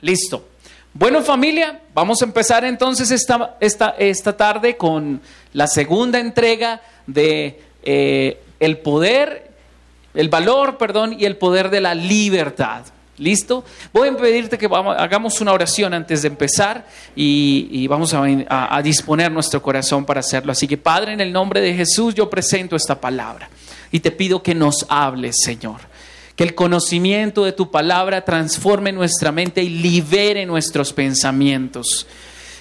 Listo. Bueno familia, vamos a empezar entonces esta, esta, esta tarde con la segunda entrega de eh, el poder, el valor, perdón, y el poder de la libertad. ¿Listo? Voy a pedirte que vamos, hagamos una oración antes de empezar y, vamos a, a disponer nuestro corazón para hacerlo. Así que Padre, en el nombre de Jesús yo presento esta palabra y te pido que nos hables, Señor. Que el conocimiento de tu palabra transforme nuestra mente y libere nuestros pensamientos.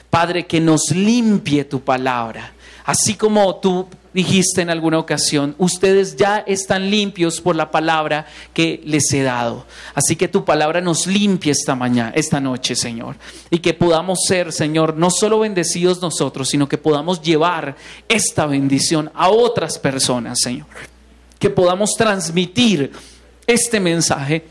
Padre, que nos limpie tu palabra. Así como tú dijiste en alguna ocasión, ustedes ya están limpios por la palabra que les he dado. Así que tu palabra nos limpie esta mañana, esta noche, Señor. Y que podamos ser, Señor, no solo bendecidos nosotros, sino que podamos llevar esta bendición a otras personas, Señor. Que podamos transmitir este mensaje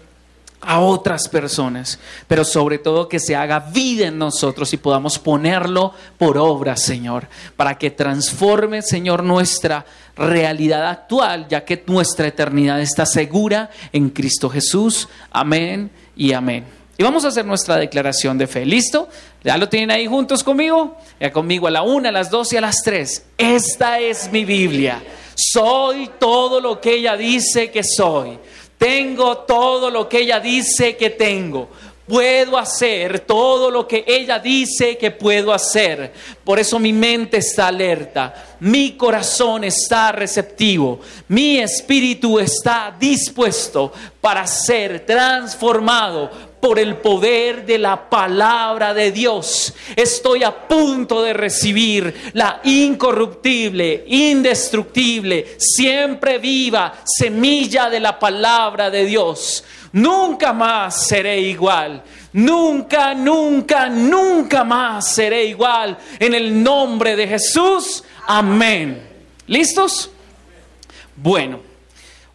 a otras personas, pero sobre todo que se haga vida en nosotros y podamos ponerlo por obra, Señor, para que transforme, Señor, nuestra realidad actual, ya que nuestra eternidad está segura en Cristo Jesús. Amén y amén. Y vamos a hacer nuestra declaración de fe. ¿Listo? ¿Ya lo tienen ahí juntos conmigo? Ya conmigo a la una, a las dos y a las tres. Esta es mi Biblia. Soy todo lo que ella dice que soy. Tengo todo lo que ella dice que tengo. Puedo hacer todo lo que ella dice que puedo hacer. Por eso mi mente está alerta, mi corazón está receptivo, mi espíritu está dispuesto para ser transformado por el poder de la palabra de Dios. Estoy a punto de recibir la incorruptible, indestructible, siempre viva semilla de la palabra de Dios. Nunca más seré igual. Nunca, nunca, nunca más seré igual. En el nombre de Jesús. Amén. ¿Listos? Bueno.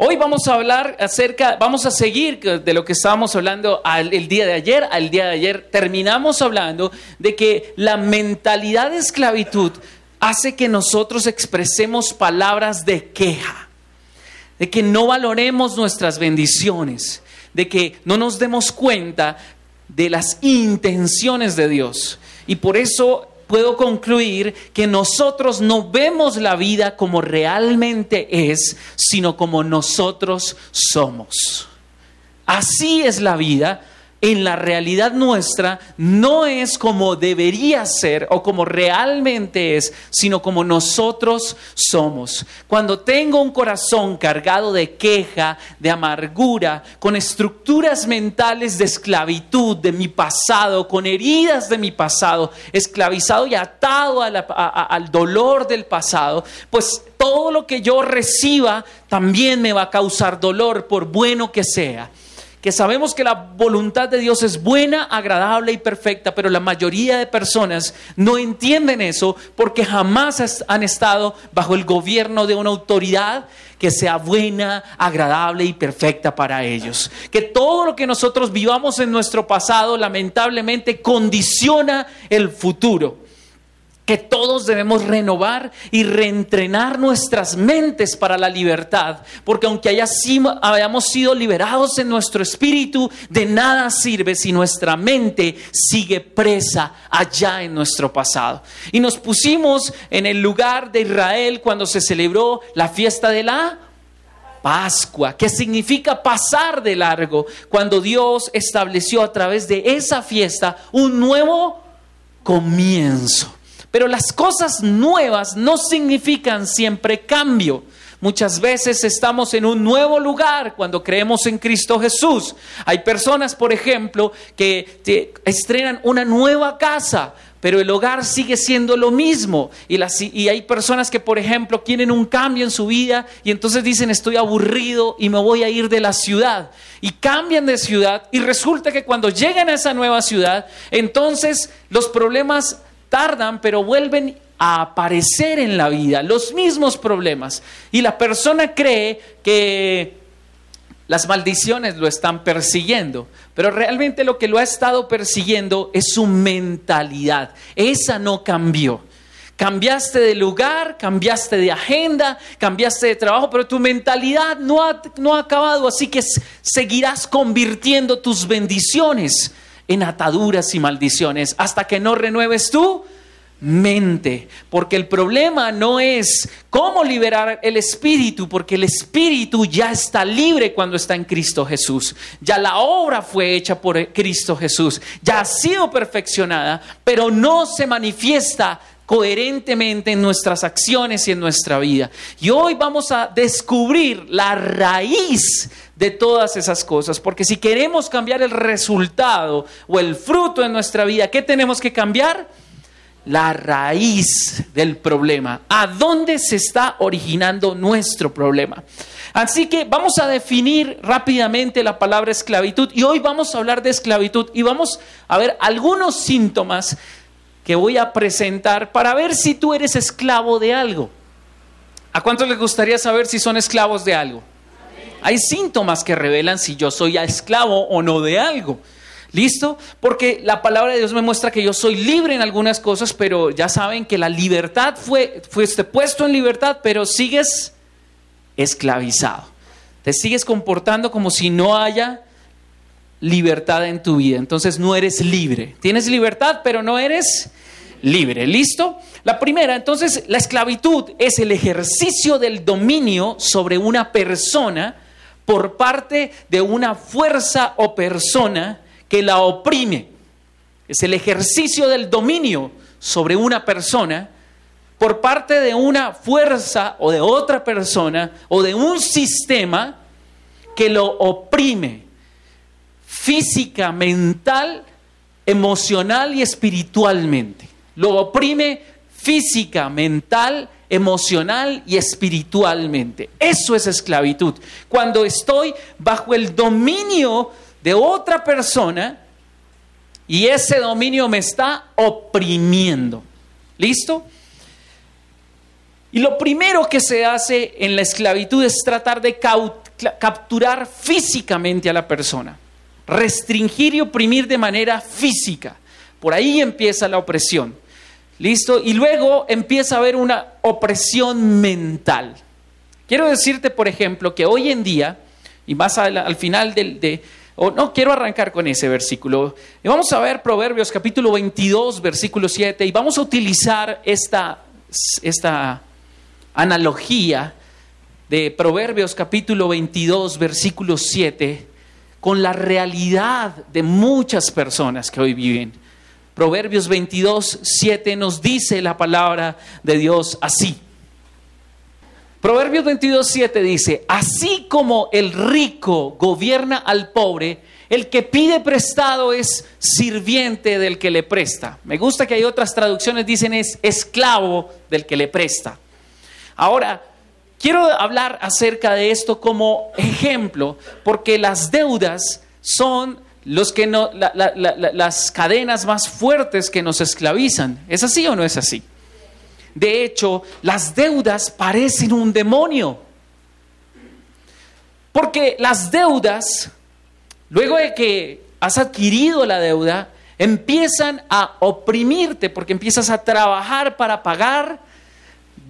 Hoy vamos a hablar acerca, vamos a seguir de lo que estábamos hablando el día de ayer. Al día de ayer terminamos hablando de que la mentalidad de esclavitud hace que nosotros expresemos palabras de queja, de que no valoremos nuestras bendiciones, de que no nos demos cuenta de las intenciones de Dios. Y por eso puedo concluir que nosotros no vemos la vida como realmente es, sino como nosotros somos. Así es la vida en la realidad nuestra no es como debería ser o como realmente es, sino como nosotros somos. Cuando tengo un corazón cargado de queja, de amargura, con estructuras mentales de esclavitud de mi pasado, con heridas de mi pasado, esclavizado y atado al dolor del pasado, pues todo lo que yo reciba también me va a causar dolor, por bueno que sea que sabemos que la voluntad de Dios es buena, agradable y perfecta, pero la mayoría de personas no entienden eso porque jamás han estado bajo el gobierno de una autoridad que sea buena, agradable y perfecta para ellos. Que todo lo que nosotros vivamos en nuestro pasado lamentablemente condiciona el futuro que todos debemos renovar y reentrenar nuestras mentes para la libertad, porque aunque hayamos sido liberados en nuestro espíritu, de nada sirve si nuestra mente sigue presa allá en nuestro pasado. Y nos pusimos en el lugar de Israel cuando se celebró la fiesta de la Pascua, que significa pasar de largo, cuando Dios estableció a través de esa fiesta un nuevo comienzo. Pero las cosas nuevas no significan siempre cambio. Muchas veces estamos en un nuevo lugar cuando creemos en Cristo Jesús. Hay personas, por ejemplo, que estrenan una nueva casa, pero el hogar sigue siendo lo mismo. Y, hay personas que, por ejemplo, quieren un cambio en su vida y entonces dicen estoy aburrido y me voy a ir de la ciudad. Y cambian de ciudad y resulta que cuando llegan a esa nueva ciudad, entonces los problemas tardan, pero vuelven a aparecer en la vida, los mismos problemas. Y la persona cree que las maldiciones lo están persiguiendo, pero realmente lo que lo ha estado persiguiendo es su mentalidad. Esa no cambió. Cambiaste de lugar, cambiaste de agenda, cambiaste de trabajo, pero tu mentalidad no ha, no ha acabado, así que seguirás convirtiendo tus bendiciones en ataduras y maldiciones. Hasta que no renueves tú mente, porque el problema no es cómo liberar el espíritu, porque el espíritu ya está libre cuando está en Cristo Jesús. Ya la obra fue hecha por Cristo Jesús, ya ha sido perfeccionada, pero no se manifiesta coherentemente en nuestras acciones y en nuestra vida. Y hoy vamos a descubrir la raíz de todas esas cosas, porque si queremos cambiar el resultado o el fruto en nuestra vida, ¿qué tenemos que cambiar? la raíz del problema, a dónde se está originando nuestro problema. Así que vamos a definir rápidamente la palabra esclavitud y hoy vamos a hablar de esclavitud y vamos a ver algunos síntomas que voy a presentar para ver si tú eres esclavo de algo. ¿A cuántos les gustaría saber si son esclavos de algo? Hay síntomas que revelan si yo soy esclavo o no de algo. ¿Listo? Porque la palabra de Dios me muestra que yo soy libre en algunas cosas, pero ya saben que la libertad fue, fuiste puesto en libertad, pero sigues esclavizado. Te sigues comportando como si no haya libertad en tu vida. Entonces no eres libre. Tienes libertad, pero no eres libre. ¿Listo? La primera, entonces, la esclavitud es el ejercicio del dominio sobre una persona por parte de una fuerza o persona que la oprime. Es el ejercicio del dominio sobre una persona por parte de una fuerza o de otra persona o de un sistema que lo oprime física, mental, emocional y espiritualmente. Lo oprime física, mental, emocional y espiritualmente. Eso es esclavitud. Cuando estoy bajo el dominio de otra persona y ese dominio me está oprimiendo. ¿Listo? Y lo primero que se hace en la esclavitud es tratar de capturar físicamente a la persona, restringir y oprimir de manera física. Por ahí empieza la opresión. ¿Listo? Y luego empieza a haber una opresión mental. Quiero decirte, por ejemplo, que hoy en día, y más al, final del, de, no, quiero arrancar con ese versículo. Y vamos a ver Proverbios capítulo 22, versículo 7, y vamos a utilizar esta, esta analogía de Proverbios capítulo 22, versículo 7, con la realidad de muchas personas que hoy viven. Proverbios 22, 7 nos dice la palabra de Dios así. Proverbios 22.7 dice, así como el rico gobierna al pobre, el que pide prestado es sirviente del que le presta. Me gusta que hay otras traducciones dicen es esclavo del que le presta. Ahora, quiero hablar acerca de esto como ejemplo, porque las deudas son los que no, las cadenas más fuertes que nos esclavizan. ¿Es así o no es así? De hecho, las deudas parecen un demonio. Porque las deudas, luego de que has adquirido la deuda, empiezan a oprimirte porque empiezas a trabajar para pagar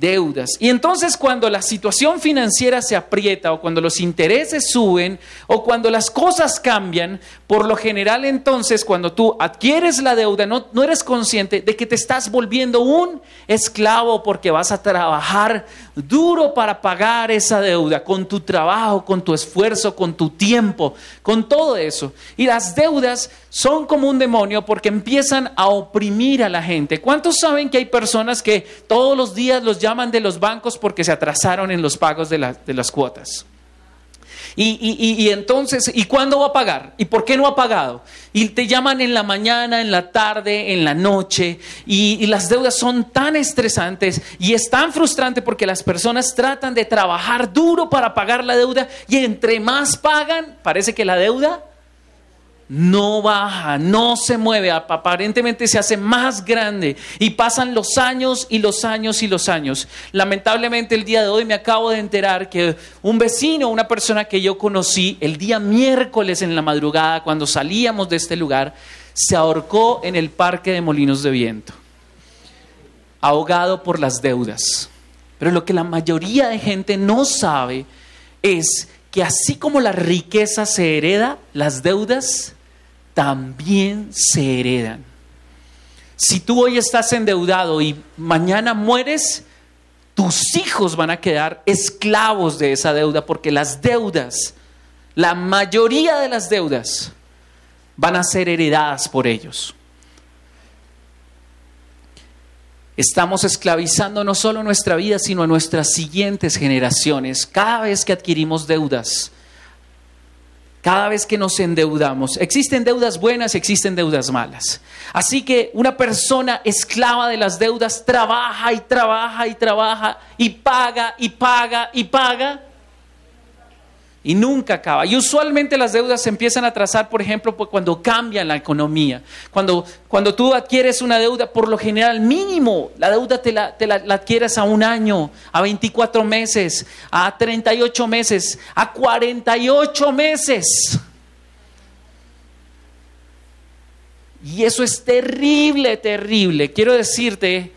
deudas. Y entonces cuando la situación financiera se aprieta o cuando los intereses suben o cuando las cosas cambian, por lo general entonces cuando tú adquieres la deuda no, no eres consciente de que te estás volviendo un esclavo porque vas a trabajar duro para pagar esa deuda con tu trabajo, con tu esfuerzo, con tu tiempo, con todo eso. Y las deudas son como un demonio porque empiezan a oprimir a la gente. ¿Cuántos saben que hay personas que todos los días los llaman de los bancos porque se atrasaron en los pagos de, las cuotas? Y, entonces, ¿y cuándo va a pagar? ¿Y por qué no ha pagado? Y te llaman en la mañana, en la tarde, en la noche, y, y, las deudas son tan estresantes y es tan frustrante porque las personas tratan de trabajar duro para pagar la deuda y entre más pagan, parece que la deuda no baja, no se mueve, aparentemente se hace más grande y pasan los años y los años y los años. Lamentablemente el día de hoy me acabo de enterar que un vecino, una persona que yo conocí el día miércoles en la madrugada cuando salíamos de este lugar, se ahorcó en el parque de Molinos de Viento, ahogado por las deudas. Pero lo que la mayoría de gente no sabe es que así como la riqueza se hereda, las deudas también se heredan. Si tú hoy estás endeudado y mañana mueres, tus hijos van a quedar esclavos de esa deuda porque las deudas, la mayoría de las deudas, van a ser heredadas por ellos. Estamos esclavizando no solo nuestra vida, sino a nuestras siguientes generaciones. Cada vez que adquirimos deudas, cada vez que nos endeudamos. Existen deudas buenas, existen deudas malas. Así que una persona esclava de las deudas trabaja y trabaja y trabaja y paga y paga y paga y nunca acaba. Y usualmente las deudas se empiezan a trazar, por ejemplo, cuando cambia la economía. Cuando, cuando tú adquieres una deuda, por lo general mínimo, la deuda te, la, te la, adquieres a un año, a 24 meses, a 38 meses, a 48 meses. Y eso es terrible, terrible. Quiero decirte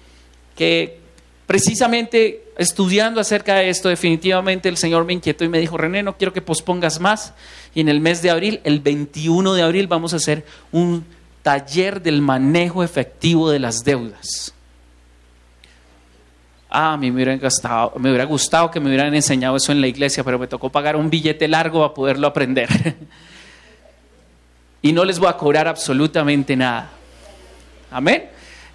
que precisamente estudiando acerca de esto, definitivamente el Señor me inquietó y me dijo, René, no quiero que pospongas más. Y en el mes de abril, el 21 de abril, vamos a hacer un taller del manejo efectivo de las deudas. Ah, a mí me hubiera, me hubiera gustado que me hubieran enseñado eso en la iglesia, pero me tocó pagar un billete largo para poderlo aprender. y no les voy a cobrar absolutamente nada. Amén.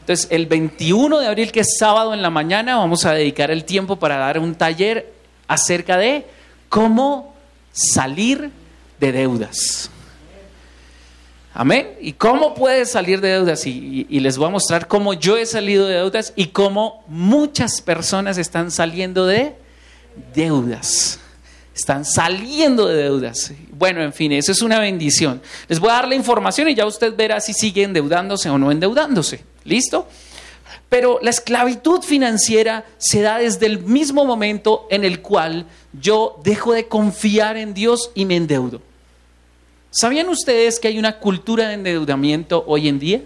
Entonces, el 21 de abril, que es sábado en la mañana, vamos a dedicar el tiempo para dar un taller acerca de cómo salir de deudas. Amén. ¿Y cómo puedes salir de deudas? Y, y, les voy a mostrar cómo yo he salido de deudas y cómo muchas personas están saliendo de deudas. Están saliendo de deudas. Bueno, en fin, eso es una bendición. Les voy a dar la información y ya usted verá si sigue endeudándose o no endeudándose. ¿Listo? Pero la esclavitud financiera se da desde el mismo momento en el cual yo dejo de confiar en Dios y me endeudo. ¿Sabían ustedes que hay una cultura de endeudamiento hoy en día?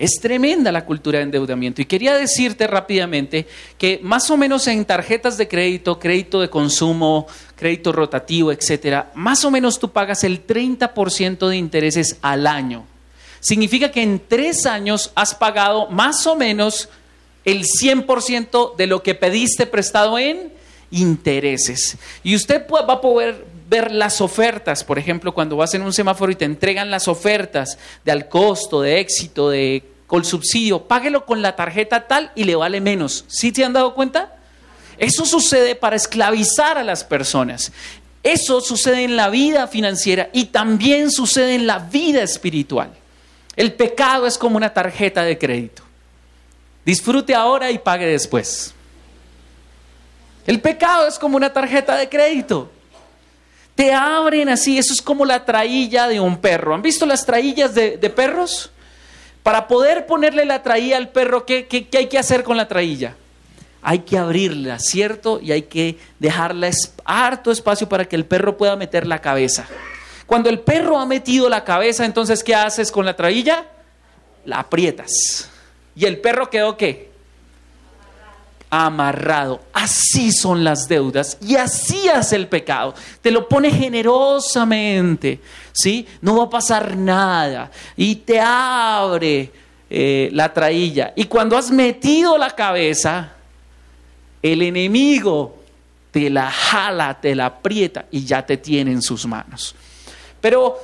Es tremenda la cultura de endeudamiento. Y quería decirte rápidamente que más o menos en tarjetas de crédito, crédito de consumo, crédito rotativo, etcétera, más o menos tú pagas el 30% de intereses al año. Significa que en tres años has pagado más o menos el 100% de lo que pediste prestado en intereses. Y usted va a poder ver las ofertas, por ejemplo, cuando vas en un semáforo y te entregan las ofertas de al costo, de éxito, de con subsidio, páguelo con la tarjeta tal y le vale menos. ¿Sí te han dado cuenta? Eso sucede para esclavizar a las personas. Eso sucede en la vida financiera y también sucede en la vida espiritual. El pecado es como una tarjeta de crédito. Disfrute ahora y pague después. El pecado es como una tarjeta de crédito. Te abren así, eso es como la trailla de un perro. ¿Han visto las traillas de, perros? Para poder ponerle la trailla al perro, ¿qué, ¿qué, hay que hacer con la trailla? Hay que abrirla, ¿cierto? Y hay que dejarla harto espacio para que el perro pueda meter la cabeza. Cuando el perro ha metido la cabeza, entonces, ¿qué haces con la trailla? La aprietas. ¿Y el perro quedó qué? Amarrado. Así son las deudas y así hace el pecado. Te lo pone generosamente, ¿sí? No va a pasar nada. Y te abre eh, la trailla. Y cuando has metido la cabeza, el enemigo te la jala, te la aprieta y ya te tiene en sus manos. Pero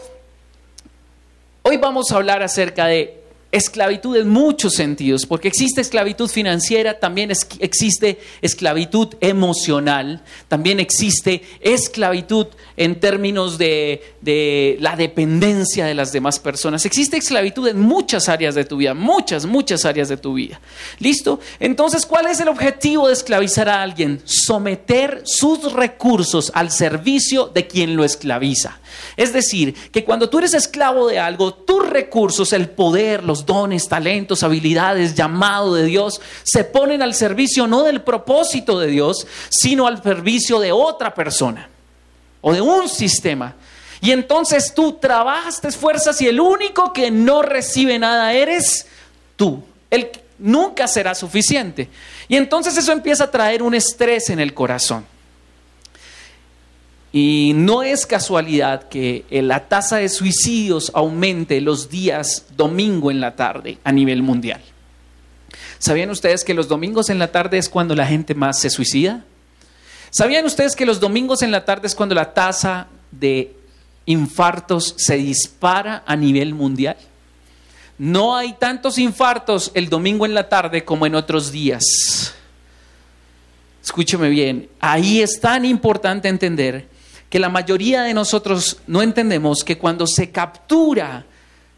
hoy vamos a hablar acerca de esclavitud en muchos sentidos, porque existe esclavitud financiera, también existe esclavitud emocional, también existe esclavitud en términos de, de, la dependencia de las demás personas. Existe esclavitud en muchas áreas de tu vida, muchas, muchas áreas de tu vida. ¿Listo? Entonces, ¿cuál es el objetivo de esclavizar a alguien? Someter sus recursos al servicio de quien lo esclaviza. Es decir, que cuando tú eres esclavo de algo, tus recursos, el poder, los dones, talentos, habilidades, llamado de Dios, se ponen al servicio no del propósito de Dios, sino al servicio de otra persona o de un sistema. Y entonces tú trabajas, te esfuerzas y el único que no recibe nada eres tú. El nunca será suficiente. Y entonces eso empieza a traer un estrés en el corazón. Y no es casualidad que eh, la tasa de suicidios aumente los días domingo en la tarde a nivel mundial. ¿Sabían ustedes que los domingos en la tarde es cuando la gente más se suicida? ¿Sabían ustedes que los domingos en la tarde es cuando la tasa de infartos se dispara a nivel mundial? No hay tantos infartos el domingo en la tarde como en otros días. Escúcheme bien, ahí es tan importante entender que la mayoría de nosotros no entendemos que cuando se captura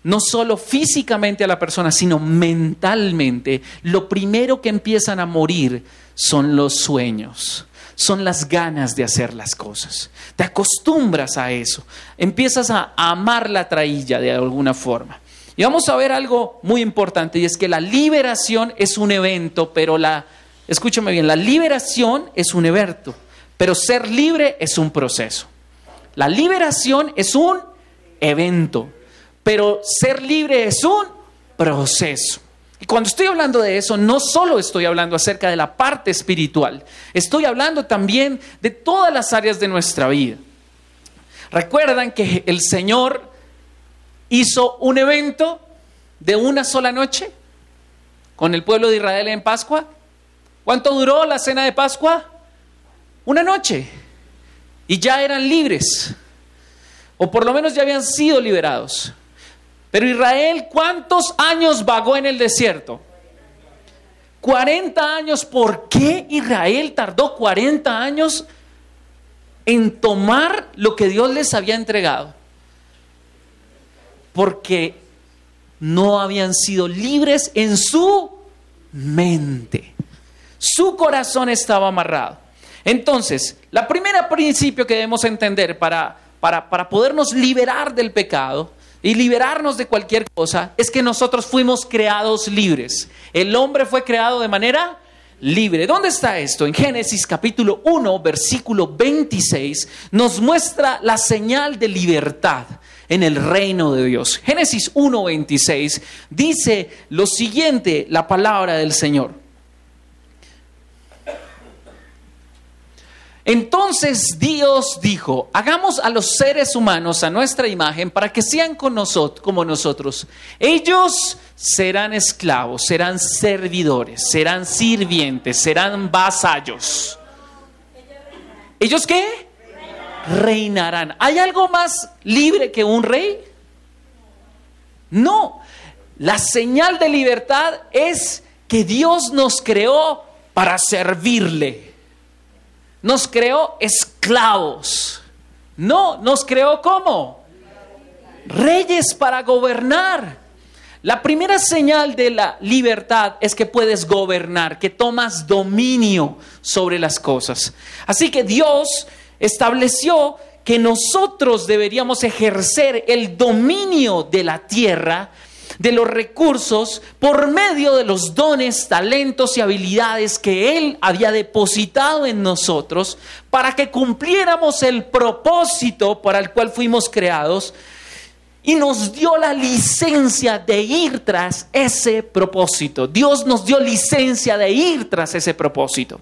no solo físicamente a la persona, sino mentalmente, lo primero que empiezan a morir son los sueños, son las ganas de hacer las cosas. Te acostumbras a eso, empiezas a amar la trailla de alguna forma. Y vamos a ver algo muy importante y es que la liberación es un evento, pero la, escúchame bien, la liberación es un evento, pero ser libre es un proceso. La liberación es un evento, pero ser libre es un proceso. Y cuando estoy hablando de eso, no solo estoy hablando acerca de la parte espiritual, estoy hablando también de todas las áreas de nuestra vida. Recuerdan que el Señor hizo un evento de una sola noche con el pueblo de Israel en Pascua. ¿Cuánto duró la cena de Pascua? Una noche. Y ya eran libres. O por lo menos ya habían sido liberados. Pero Israel, ¿cuántos años vagó en el desierto? 40 años. ¿Por qué Israel tardó 40 años en tomar lo que Dios les había entregado? porque no habían sido libres en su mente. Su corazón estaba amarrado. Entonces, la primera principio que debemos entender para, para, para podernos liberar del pecado y liberarnos de cualquier cosa es que nosotros fuimos creados libres. El hombre fue creado de manera libre. ¿Dónde está esto? En Génesis capítulo 1, versículo 26, nos muestra la señal de libertad en el reino de Dios. Génesis 1.26 dice lo siguiente, la palabra del Señor. Entonces Dios dijo, hagamos a los seres humanos a nuestra imagen para que sean con como nosotros. Ellos serán esclavos, serán servidores, serán sirvientes, serán vasallos. ¿Ellos qué? reinarán. ¿Hay algo más libre que un rey? No. La señal de libertad es que Dios nos creó para servirle. Nos creó esclavos. No, nos creó como reyes para gobernar. La primera señal de la libertad es que puedes gobernar, que tomas dominio sobre las cosas. Así que Dios estableció que nosotros deberíamos ejercer el dominio de la tierra, de los recursos, por medio de los dones, talentos y habilidades que Él había depositado en nosotros para que cumpliéramos el propósito para el cual fuimos creados y nos dio la licencia de ir tras ese propósito. Dios nos dio licencia de ir tras ese propósito.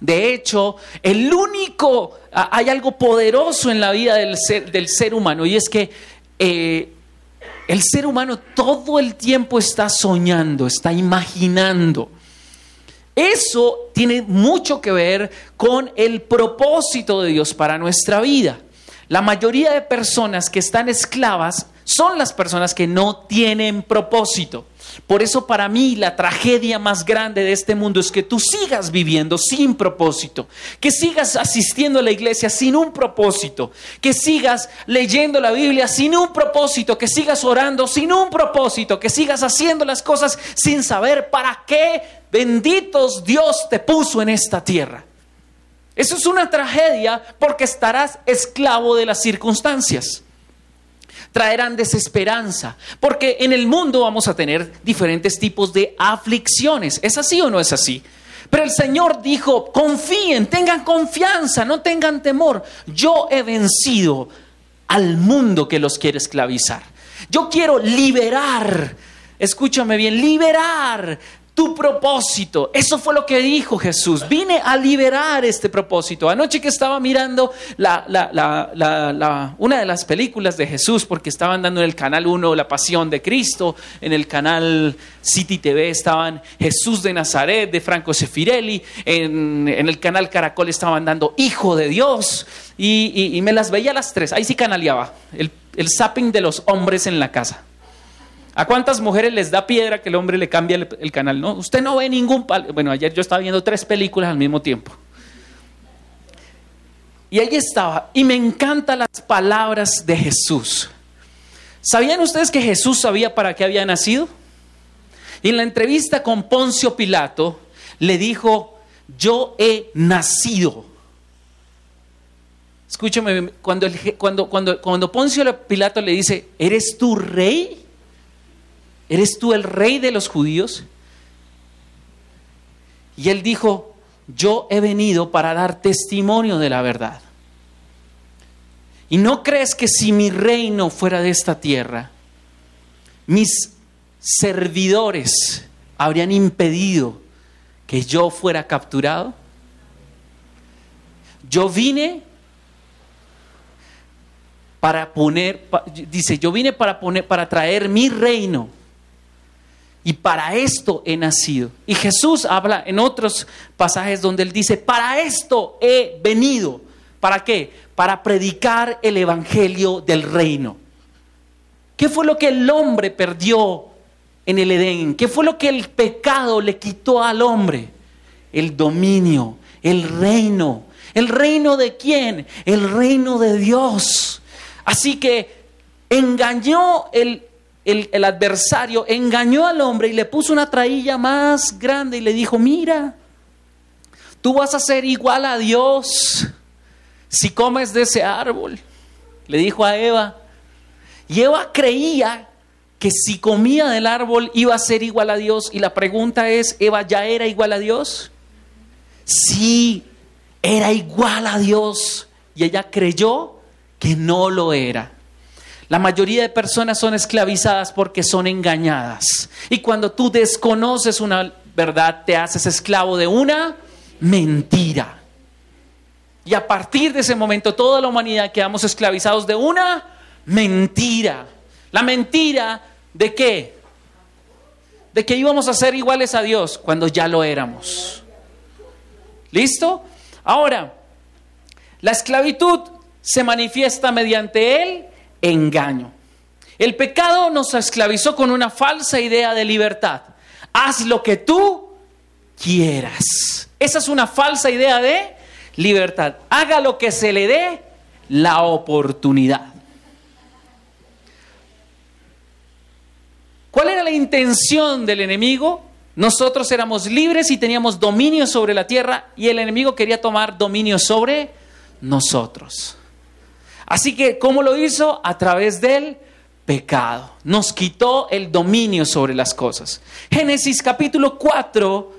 De hecho, el único, hay algo poderoso en la vida del ser, del ser humano y es que eh, el ser humano todo el tiempo está soñando, está imaginando. Eso tiene mucho que ver con el propósito de Dios para nuestra vida. La mayoría de personas que están esclavas son las personas que no tienen propósito. Por eso para mí la tragedia más grande de este mundo es que tú sigas viviendo sin propósito, que sigas asistiendo a la iglesia sin un propósito, que sigas leyendo la Biblia sin un propósito, que sigas orando sin un propósito, que sigas haciendo las cosas sin saber para qué benditos Dios te puso en esta tierra. Eso es una tragedia porque estarás esclavo de las circunstancias traerán desesperanza, porque en el mundo vamos a tener diferentes tipos de aflicciones. ¿Es así o no es así? Pero el Señor dijo, confíen, tengan confianza, no tengan temor. Yo he vencido al mundo que los quiere esclavizar. Yo quiero liberar, escúchame bien, liberar tu propósito. Eso fue lo que dijo Jesús. Vine a liberar este propósito. Anoche que estaba mirando la, una de las películas de Jesús, porque estaban dando en el canal 1 La Pasión de Cristo, en el canal City TV estaban Jesús de Nazaret, de Franco Sefirelli, en, el canal Caracol estaban dando Hijo de Dios, y, y, me las veía las tres. Ahí sí canaleaba el, el zapping de los hombres en la casa. ¿A cuántas mujeres les da piedra que el hombre le cambie el, canal? No, usted no ve ningún... Bueno, ayer yo estaba viendo tres películas al mismo tiempo. Y ahí estaba. Y me encantan las palabras de Jesús. ¿Sabían ustedes que Jesús sabía para qué había nacido? Y en la entrevista con Poncio Pilato le dijo, yo he nacido. Escúchame, cuando, cuando, cuando, cuando Poncio Pilato le dice, ¿eres tú rey? ¿Eres tú el rey de los judíos? Y él dijo, yo he venido para dar testimonio de la verdad. ¿Y no crees que si mi reino fuera de esta tierra, mis servidores habrían impedido que yo fuera capturado? Yo vine para poner, dice, yo vine para poner, para traer mi reino y para esto he nacido. Y Jesús habla en otros pasajes donde él dice, para esto he venido. ¿Para qué? Para predicar el Evangelio del reino. ¿Qué fue lo que el hombre perdió en el Edén? ¿Qué fue lo que el pecado le quitó al hombre? El dominio, el reino. ¿El reino de quién? El reino de Dios. Así que engañó el el, adversario engañó al hombre y le puso una trailla más grande y le dijo, mira, tú vas a ser igual a Dios si comes de ese árbol. Le dijo a Eva. Y Eva creía que si comía del árbol iba a ser igual a Dios. Y la pregunta es, ¿Eva ya era igual a Dios? Sí, era igual a Dios. Y ella creyó que no lo era. La mayoría de personas son esclavizadas porque son engañadas. Y cuando tú desconoces una verdad, te haces esclavo de una mentira. Y a partir de ese momento, toda la humanidad quedamos esclavizados de una mentira. La mentira de qué? De que íbamos a ser iguales a Dios cuando ya lo éramos. ¿Listo? Ahora, la esclavitud se manifiesta mediante él engaño. El pecado nos esclavizó con una falsa idea de libertad. Haz lo que tú quieras. Esa es una falsa idea de libertad. Haga lo que se le dé la oportunidad. ¿Cuál era la intención del enemigo? Nosotros éramos libres y teníamos dominio sobre la tierra y el enemigo quería tomar dominio sobre nosotros. Así que, ¿cómo lo hizo? A través del pecado. Nos quitó el dominio sobre las cosas. Génesis capítulo 4,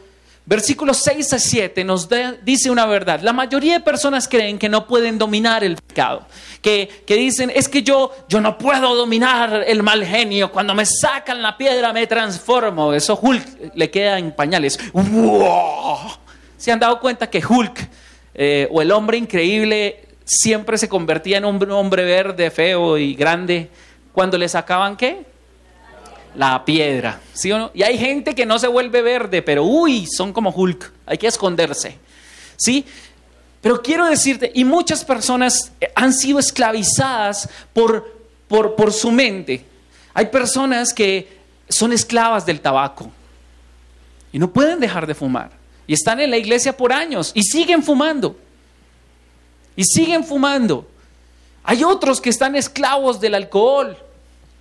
versículos 6 a 7 nos dice una verdad. La mayoría de personas creen que no pueden dominar el pecado. Que, dicen, es que yo, yo no puedo dominar el mal genio. Cuando me sacan la piedra me transformo. Eso Hulk le queda en pañales. ¿Se han dado cuenta que Hulk eh, o el hombre increíble siempre se convertía en un hombre verde, feo y grande cuando le sacaban qué? La piedra, ¿sí o no? Y hay gente que no se vuelve verde, pero uy, son como Hulk, hay que esconderse, ¿sí? Pero quiero decirte, y muchas personas han sido esclavizadas por, por, por su mente. Hay personas que son esclavas del tabaco y no pueden dejar de fumar. Y están en la iglesia por años y siguen fumando y siguen fumando. Hay otros que están esclavos del alcohol.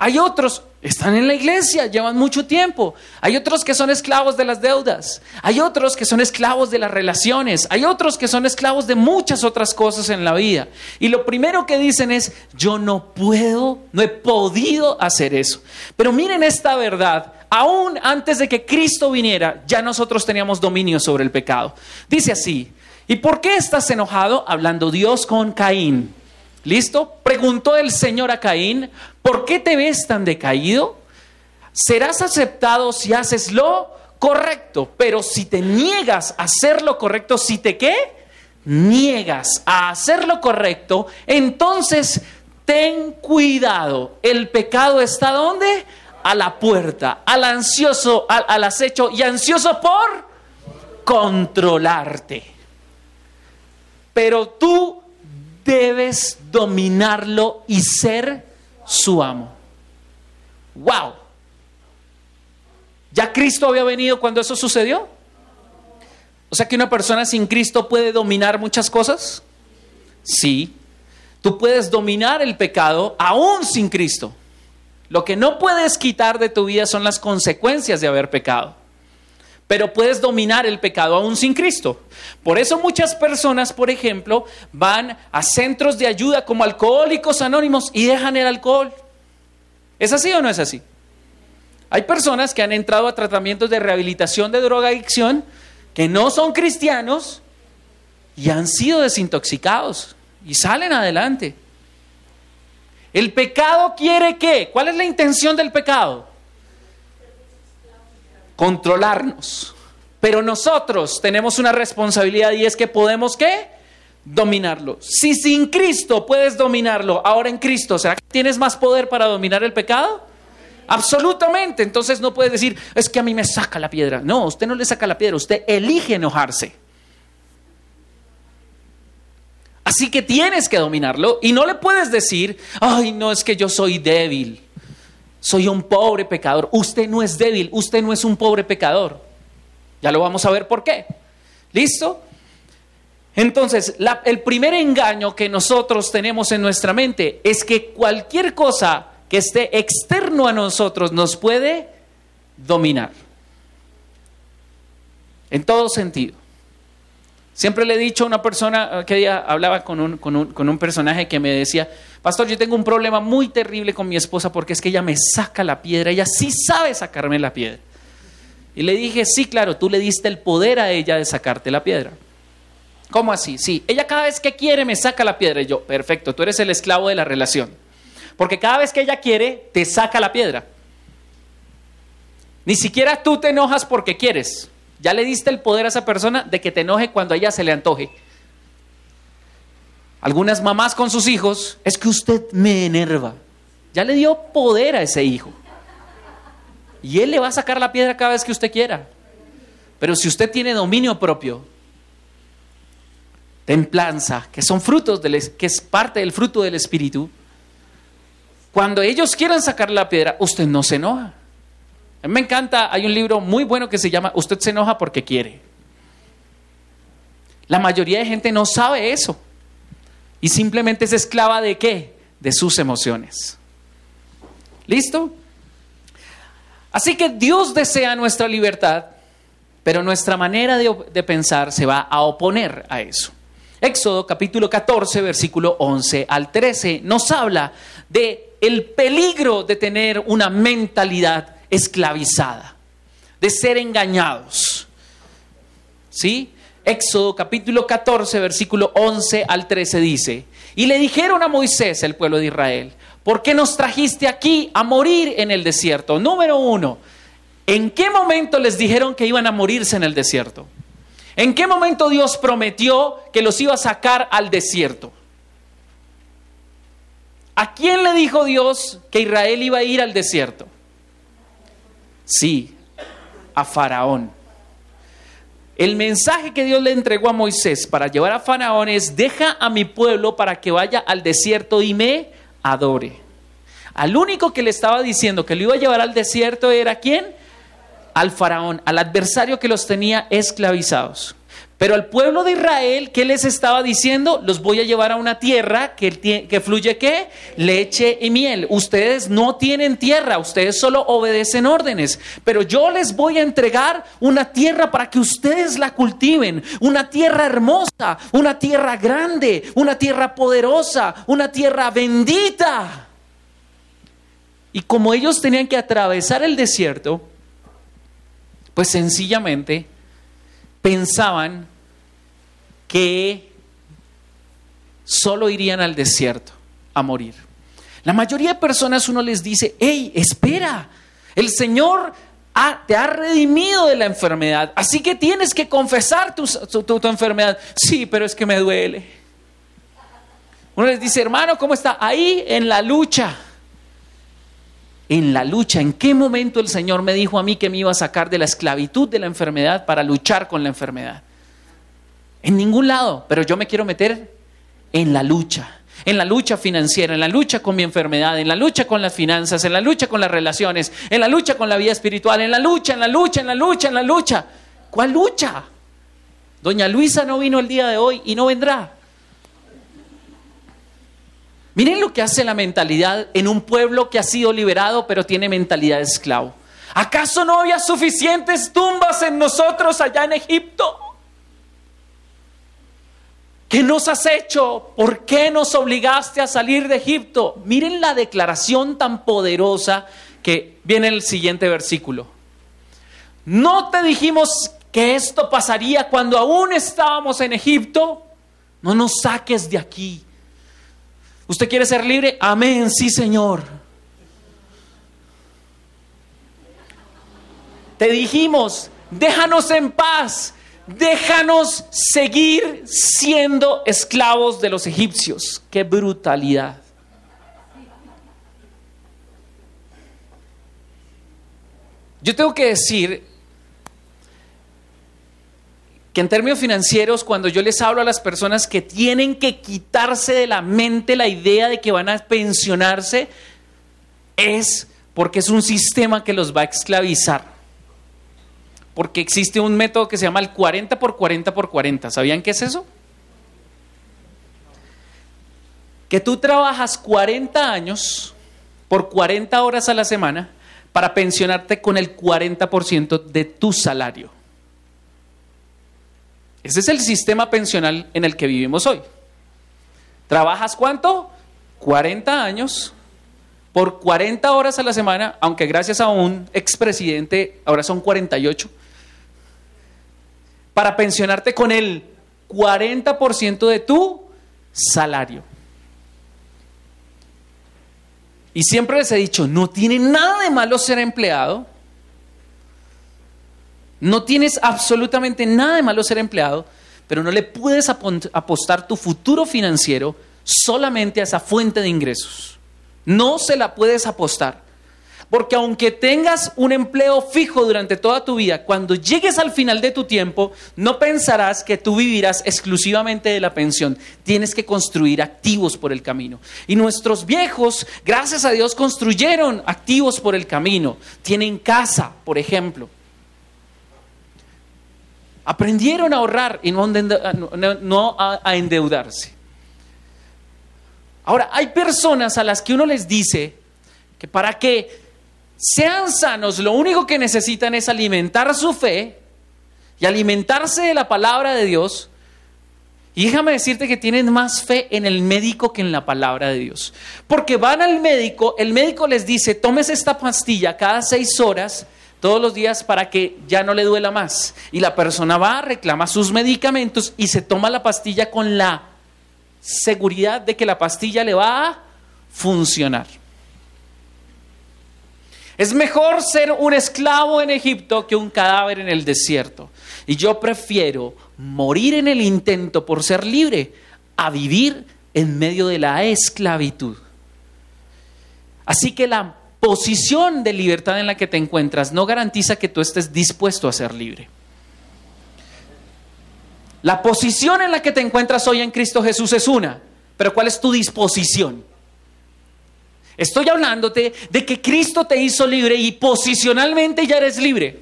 Hay otros, están en la iglesia, llevan mucho tiempo. Hay otros que son esclavos de las deudas. Hay otros que son esclavos de las relaciones. Hay otros que son esclavos de muchas otras cosas en la vida. Y lo primero que dicen es, yo no puedo, no he podido hacer eso. Pero miren esta verdad. Aún antes de que Cristo viniera, ya nosotros teníamos dominio sobre el pecado. Dice así, ¿Y por qué estás enojado? Hablando Dios con Caín. ¿Listo? Preguntó el Señor a Caín, ¿por qué te ves tan decaído? ¿Serás aceptado si haces lo correcto, pero si te niegas a hacer lo correcto, si te qué? Niegas a hacer lo correcto, entonces ten cuidado. El pecado está ¿dónde? A la puerta, al ansioso, al, al acecho y ansioso por controlarte. Pero tú debes dominarlo y ser su amo. ¡Wow! ¿Ya Cristo había venido cuando eso sucedió? O sea que una persona sin Cristo puede dominar muchas cosas. Sí. Tú puedes dominar el pecado aún sin Cristo. Lo que no puedes quitar de tu vida son las consecuencias de haber pecado. Pero puedes dominar el pecado aún sin Cristo. Por eso muchas personas, por ejemplo, van a centros de ayuda como alcohólicos anónimos y dejan el alcohol. ¿Es así o no es así? Hay personas que han entrado a tratamientos de rehabilitación de drogadicción que no son cristianos y han sido desintoxicados y salen adelante. El pecado quiere qué? ¿Cuál es la intención del pecado? Controlarnos. Pero nosotros tenemos una responsabilidad y es que podemos qué? Dominarlo. Si sin Cristo puedes dominarlo, ahora en Cristo, ¿será que tienes más poder para dominar el pecado? Absolutamente. Entonces no puedes decir, es que a mí me saca la piedra. No, usted no le saca la piedra, usted elige enojarse. Así que tienes que dominarlo y no le puedes decir, ay, no es que yo soy débil, soy un pobre pecador. Usted no es débil, usted no es un pobre pecador. Ya lo vamos a ver por qué. ¿Listo? Entonces, el primer engaño que nosotros tenemos en nuestra mente es que cualquier cosa que esté externo a nosotros nos puede dominar. En todo sentido. Siempre le he dicho a una persona que día hablaba con un, con, un, con un, personaje que me decía, pastor, yo tengo un problema muy terrible con mi esposa porque es que ella me saca la piedra, ella sí sabe sacarme la piedra. Y le dije, sí, claro, tú le diste el poder a ella de sacarte la piedra. ¿Cómo así? Sí, ella cada vez que quiere me saca la piedra. Y yo, perfecto, tú eres el esclavo de la relación. Porque cada vez que ella quiere, te saca la piedra. Ni siquiera tú te enojas porque quieres. Ya le diste el poder a esa persona de que te enoje cuando a ella se le antoje. Algunas mamás con sus hijos, es que usted me enerva. Ya le dio poder a ese hijo. Y él le va a sacar la piedra cada vez que usted quiera. Pero si usted tiene dominio propio, templanza, que son frutos, del, que es parte del fruto del Espíritu, cuando ellos quieran sacar la piedra, usted no se enoja. Me encanta, hay un libro muy bueno que se llama Usted se enoja porque quiere. La mayoría de gente no sabe eso. Y simplemente es esclava de qué? De sus emociones. ¿Listo? Así que Dios desea nuestra libertad, pero nuestra manera de, de, pensar se va a oponer a eso. Éxodo capítulo 14, versículo 11 al 13 nos habla de el peligro de tener una mentalidad esclavizada, de ser engañados. ¿Sí? Éxodo capítulo 14, versículo 11 al 13 dice, y le dijeron a Moisés, el pueblo de Israel, ¿por qué nos trajiste aquí a morir en el desierto? Número uno, ¿en qué momento les dijeron que iban a morirse en el desierto? ¿En qué momento Dios prometió que los iba a sacar al desierto? ¿A quién le dijo Dios que Israel iba a ir al desierto? Sí, a Faraón. El mensaje que Dios le entregó a Moisés para llevar a Faraón es, deja a mi pueblo para que vaya al desierto y me adore. Al único que le estaba diciendo que lo iba a llevar al desierto era quién? Al faraón, al adversario que los tenía esclavizados. Pero al pueblo de Israel, ¿qué les estaba diciendo? Los voy a llevar a una tierra que, fluye qué? Leche y miel. Ustedes no tienen tierra, ustedes solo obedecen órdenes. Pero yo les voy a entregar una tierra para que ustedes la cultiven. Una tierra hermosa, una tierra grande, una tierra poderosa, una tierra bendita. Y como ellos tenían que atravesar el desierto, pues sencillamente pensaban que solo irían al desierto a morir. La mayoría de personas uno les dice, hey, espera, el Señor te ha redimido de la enfermedad. Así que tienes que confesar tu, tu enfermedad. Sí, pero es que me duele. Uno les dice, hermano, ¿cómo está? Ahí en la lucha en la lucha. ¿En qué momento el Señor me dijo a mí que me iba a sacar de la esclavitud de la enfermedad para luchar con la enfermedad? En ningún lado, pero yo me quiero meter en la lucha. En la lucha financiera, en la lucha con mi enfermedad, en la lucha con las finanzas, en la lucha con las relaciones, en la lucha con la vida espiritual, en la lucha, en la lucha, en la lucha, en la lucha. ¿Cuál lucha? Doña Luisa no vino el día de hoy y no vendrá. Miren lo que hace la mentalidad en un pueblo que ha sido liberado pero tiene mentalidad de esclavo. ¿Acaso no había suficientes tumbas en nosotros allá en Egipto? ¿Qué nos has hecho? ¿Por qué nos obligaste a salir de Egipto? Miren la declaración tan poderosa que viene en el siguiente versículo. ¿No te dijimos que esto pasaría cuando aún estábamos en Egipto? No nos saques de aquí. ¿Usted quiere ser libre? Amén, sí Señor. Te dijimos, déjanos en paz, déjanos seguir siendo esclavos de los egipcios. Qué brutalidad. Yo tengo que decir que en términos financieros, cuando yo les hablo a las personas que tienen que quitarse de la mente la idea de que van a pensionarse, es porque es un sistema que los va a esclavizar. Porque existe un método que se llama el 40 por 40 por 40. ¿Sabían qué es eso? Que tú trabajas 40 años por 40 horas a la semana para pensionarte con el 40% de tu salario. Ese es el sistema pensional en el que vivimos hoy. ¿Trabajas cuánto? 40 años por 40 horas a la semana, aunque gracias a un expresidente ahora son 48, para pensionarte con el 40% de tu salario. Y siempre les he dicho, no tiene nada de malo ser empleado, no tienes absolutamente nada de malo ser empleado, pero no le puedes apostar tu futuro financiero solamente a esa fuente de ingresos. No se la puedes apostar. Porque aunque tengas un empleo fijo durante toda tu vida, cuando llegues al final de tu tiempo, no pensarás que tú vivirás exclusivamente de la pensión. Tienes que construir activos por el camino. Y nuestros viejos, gracias a Dios, construyeron activos por el camino. Tienen casa, por ejemplo. Aprendieron a ahorrar y no, a endeudarse. Ahora, hay personas a las que uno les dice que para que sean sanos, lo único que necesitan es alimentar su fe y alimentarse de la palabra de Dios. Y déjame decirte que tienen más fe en el médico que en la palabra de Dios. Porque van al médico, el médico les dice, tomes esta pastilla cada seis horas todos los días para que ya no le duela más. Y la persona va, reclama sus medicamentos y se toma la pastilla con la seguridad de que la pastilla le va a funcionar. Es mejor ser un esclavo en Egipto que un cadáver en el desierto. Y yo prefiero morir en el intento por ser libre a vivir en medio de la esclavitud. Así que la posición de libertad en la que te encuentras no garantiza que tú estés dispuesto a ser libre. La posición en la que te encuentras hoy en Cristo Jesús es una, pero ¿cuál es tu disposición? Estoy hablándote de que Cristo te hizo libre y posicionalmente ya eres libre.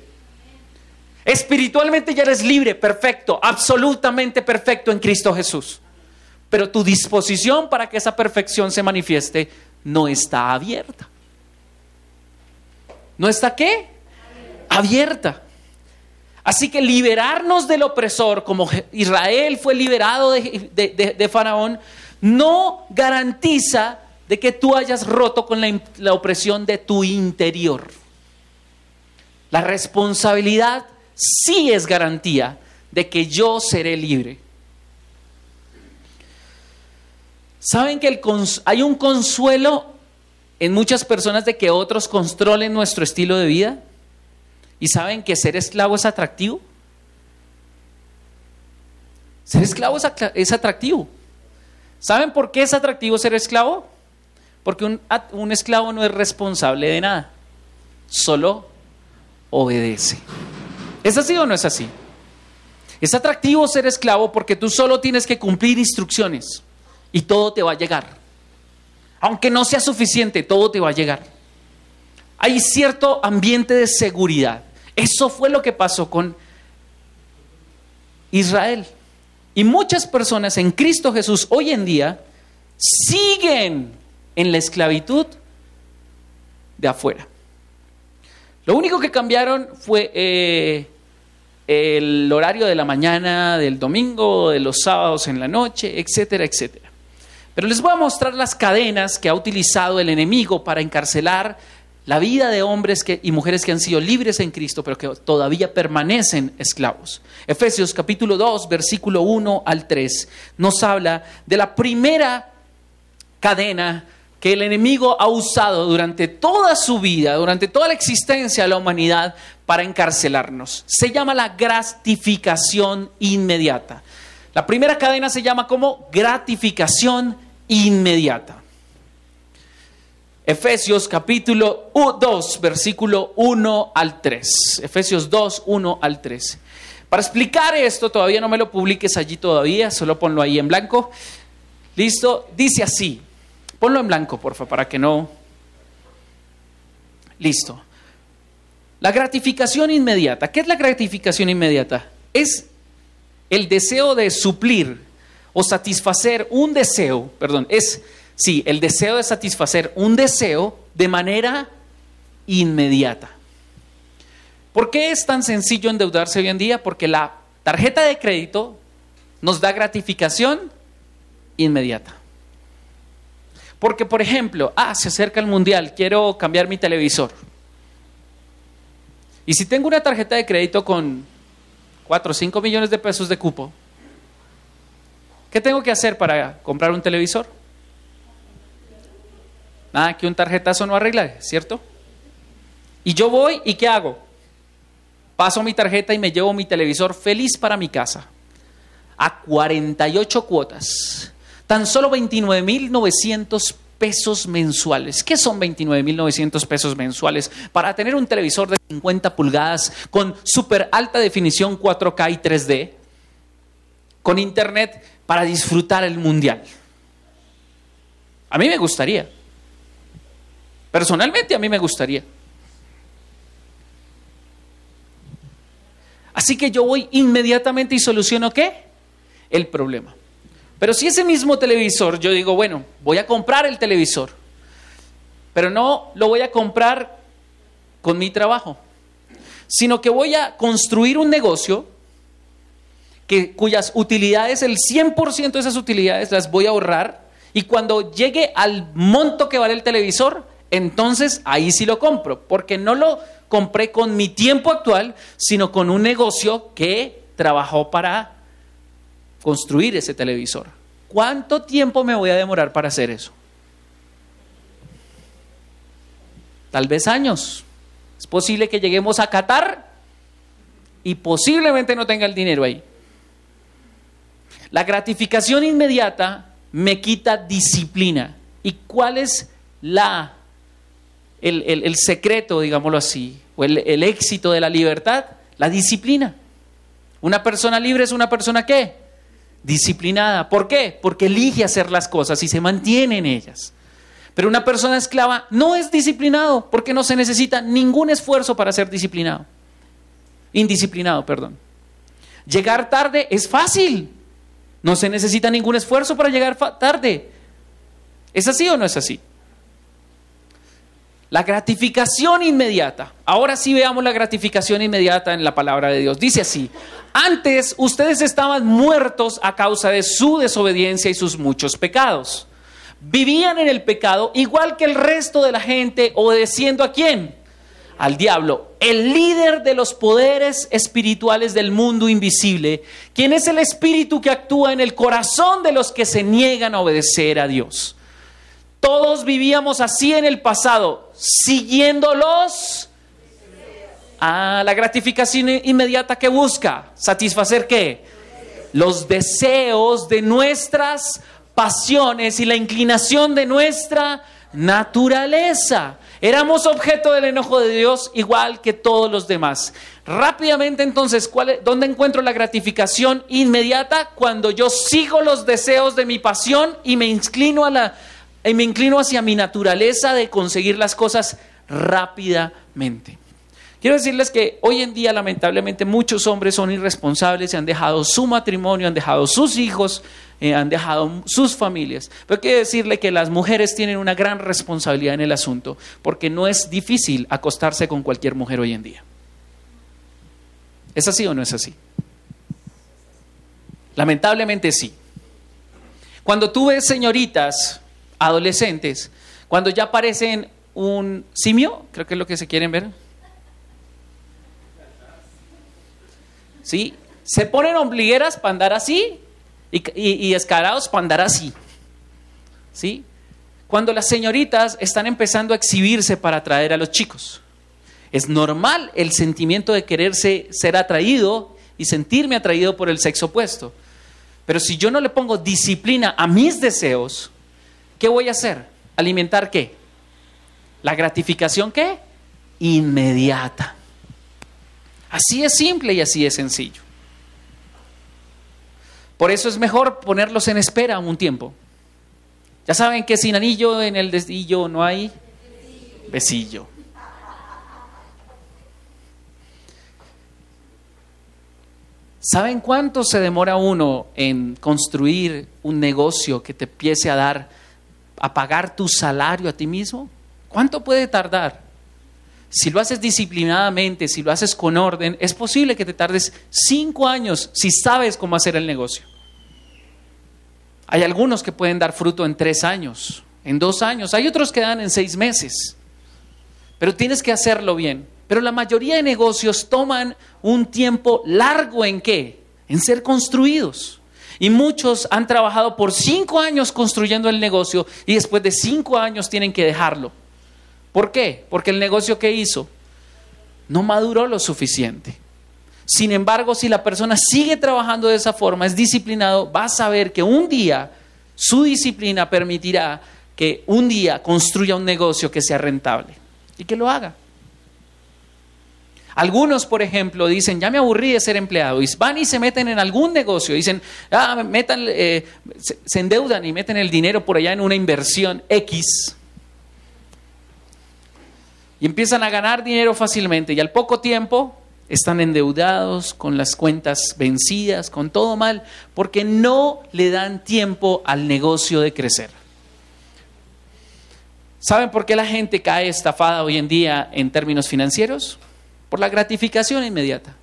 Espiritualmente ya eres libre, perfecto, absolutamente perfecto en Cristo Jesús. Pero tu disposición para que esa perfección se manifieste no está abierta. ¿No está qué? Abierta. Así que liberarnos del opresor, como Israel fue liberado de, Faraón, no garantiza de que tú hayas roto con la, opresión de tu interior. La responsabilidad sí es garantía de que yo seré libre. ¿Saben que hay un consuelo en muchas personas de que otros controlen nuestro estilo de vida? ¿Y saben que ser esclavo es atractivo? Ser esclavo es atractivo. ¿Saben por qué es atractivo ser esclavo? Porque un, un, esclavo no es responsable de nada, solo obedece. ¿Es así o no es así? Es atractivo ser esclavo porque tú solo tienes que cumplir instrucciones y todo te va a llegar. Aunque no sea suficiente, todo te va a llegar. Hay cierto ambiente de seguridad. Eso fue lo que pasó con Israel. Y muchas personas en Cristo Jesús hoy en día siguen en la esclavitud de afuera. Lo único que cambiaron fue eh, el horario de la mañana, del domingo, de los sábados en la noche, etcétera, etcétera. Pero les voy a mostrar las cadenas que ha utilizado el enemigo para encarcelar la vida de hombres y mujeres que han sido libres en Cristo, pero que todavía permanecen esclavos. Efesios capítulo 2, versículo 1 al 3, nos habla de la primera cadena que el enemigo ha usado durante toda su vida, durante toda la existencia de la humanidad, para encarcelarnos. Se llama la gratificación inmediata. La primera cadena se llama como gratificación inmediata. Efesios capítulo 2, versículo 1 al 3. Efesios 2, 1 al 3. Para explicar esto, todavía no me lo publiques allí todavía, solo ponlo ahí en blanco. Listo, dice así. Ponlo en blanco, porfa, para que no... Listo. La gratificación inmediata. ¿Qué es la gratificación inmediata? Es el deseo de suplir o satisfacer un deseo, perdón, es Sí, el deseo de satisfacer un deseo de manera inmediata. ¿Por qué es tan sencillo endeudarse hoy en día? Porque la tarjeta de crédito nos da gratificación inmediata. Porque, por ejemplo, ah, se acerca el mundial, quiero cambiar mi televisor. Y si tengo una tarjeta de crédito con 4 o 5 millones de pesos de cupo, ¿qué tengo que hacer para comprar un televisor? Nada que un tarjetazo no arregla, ¿cierto? Y yo voy y ¿qué hago? Paso mi tarjeta y me llevo mi televisor feliz para mi casa. A 48 cuotas. Tan solo 29.900 pesos mensuales. ¿Qué son 29.900 pesos mensuales? Para tener un televisor de 50 pulgadas con súper alta definición 4K y 3D, con internet para disfrutar el mundial. A mí me gustaría. Personalmente a mí me gustaría. Así que yo voy inmediatamente y soluciono qué? El problema. Pero si ese mismo televisor, yo digo, bueno, voy a comprar el televisor, pero no lo voy a comprar con mi trabajo, sino que voy a construir un negocio que, cuyas utilidades, el 100% de esas utilidades las voy a ahorrar y cuando llegue al monto que vale el televisor, entonces ahí sí lo compro, porque no lo compré con mi tiempo actual, sino con un negocio que trabajó para construir ese televisor. ¿Cuánto tiempo me voy a demorar para hacer eso? Tal vez años. Es posible que lleguemos a Qatar y posiblemente no tenga el dinero ahí. La gratificación inmediata me quita disciplina. ¿Y cuál es la el, secreto, digámoslo así, o el, el éxito de la libertad? La disciplina. Una persona libre es una persona qué? Disciplinada. ¿Por qué? Porque elige hacer las cosas y se mantiene en ellas. Pero una persona esclava no es disciplinado porque no se necesita ningún esfuerzo para ser disciplinado. Indisciplinado, perdón. Llegar tarde es fácil. No se necesita ningún esfuerzo para llegar tarde. ¿Es así o no es así? La gratificación inmediata. Ahora sí veamos la gratificación inmediata en la palabra de Dios. Dice así, antes ustedes estaban muertos a causa de su desobediencia y sus muchos pecados. Vivían en el pecado igual que el resto de la gente, obedeciendo a quién? Al diablo, el líder de los poderes espirituales del mundo invisible, quien es el espíritu que actúa en el corazón de los que se niegan a obedecer a Dios. Todos vivíamos así en el pasado, siguiendo los Ah, la gratificación inmediata que busca, satisfacer qué? Los deseos de nuestras pasiones y la inclinación de nuestra naturaleza. Éramos objeto del enojo de Dios igual que todos los demás. Rápidamente entonces, ¿dónde encuentro la gratificación inmediata? Cuando yo sigo los deseos de mi pasión y me inclino, a la, y me inclino hacia mi naturaleza de conseguir las cosas rápidamente. Quiero decirles que hoy en día lamentablemente muchos hombres son irresponsables y han dejado su matrimonio, han dejado sus hijos, eh, han dejado sus familias. Pero quiero decirle que las mujeres tienen una gran responsabilidad en el asunto, porque no es difícil acostarse con cualquier mujer hoy en día. ¿Es así o no es así? Lamentablemente sí. Cuando tú ves señoritas, adolescentes, cuando ya parecen un simio, creo que es lo que se quieren ver, ¿sí? Se ponen ombligueras para andar así y, y, escarados para andar así, ¿sí? Cuando las señoritas están empezando a exhibirse para atraer a los chicos. Es normal el sentimiento de quererse ser atraído y sentirme atraído por el sexo opuesto. Pero si yo no le pongo disciplina a mis deseos, ¿qué voy a hacer? ¿Alimentar qué? ¿La gratificación qué? Inmediata. Así es simple y así es sencillo. Por eso es mejor ponerlos en espera un tiempo. Ya saben que sin anillo en el dedillo no hay besillo. ¿Saben cuánto se demora uno en construir un negocio que te empiece a dar, a pagar tu salario a ti mismo? ¿Cuánto puede tardar? Si lo haces disciplinadamente, si lo haces con orden, es posible que te tardes cinco años si sabes cómo hacer el negocio. Hay algunos que pueden dar fruto en tres años, en dos años, hay otros que dan en seis meses, pero tienes que hacerlo bien. Pero la mayoría de negocios toman un tiempo largo en qué? En ser construidos. Y muchos han trabajado por cinco años construyendo el negocio y después de cinco años tienen que dejarlo. ¿Por qué? Porque el negocio que hizo no maduró lo suficiente. Sin embargo, si la persona sigue trabajando de esa forma, es disciplinado, va a saber que un día su disciplina permitirá que un día construya un negocio que sea rentable y que lo haga. Algunos, por ejemplo, dicen, ya me aburrí de ser empleado, y van y se meten en algún negocio, dicen, ah, metan, eh, se endeudan y meten el dinero por allá en una inversión X, y empiezan a ganar dinero fácilmente y al poco tiempo están endeudados, con las cuentas vencidas, con todo mal, porque no le dan tiempo al negocio de crecer. ¿Saben por qué la gente cae estafada hoy en día en términos financieros? Por la gratificación inmediata.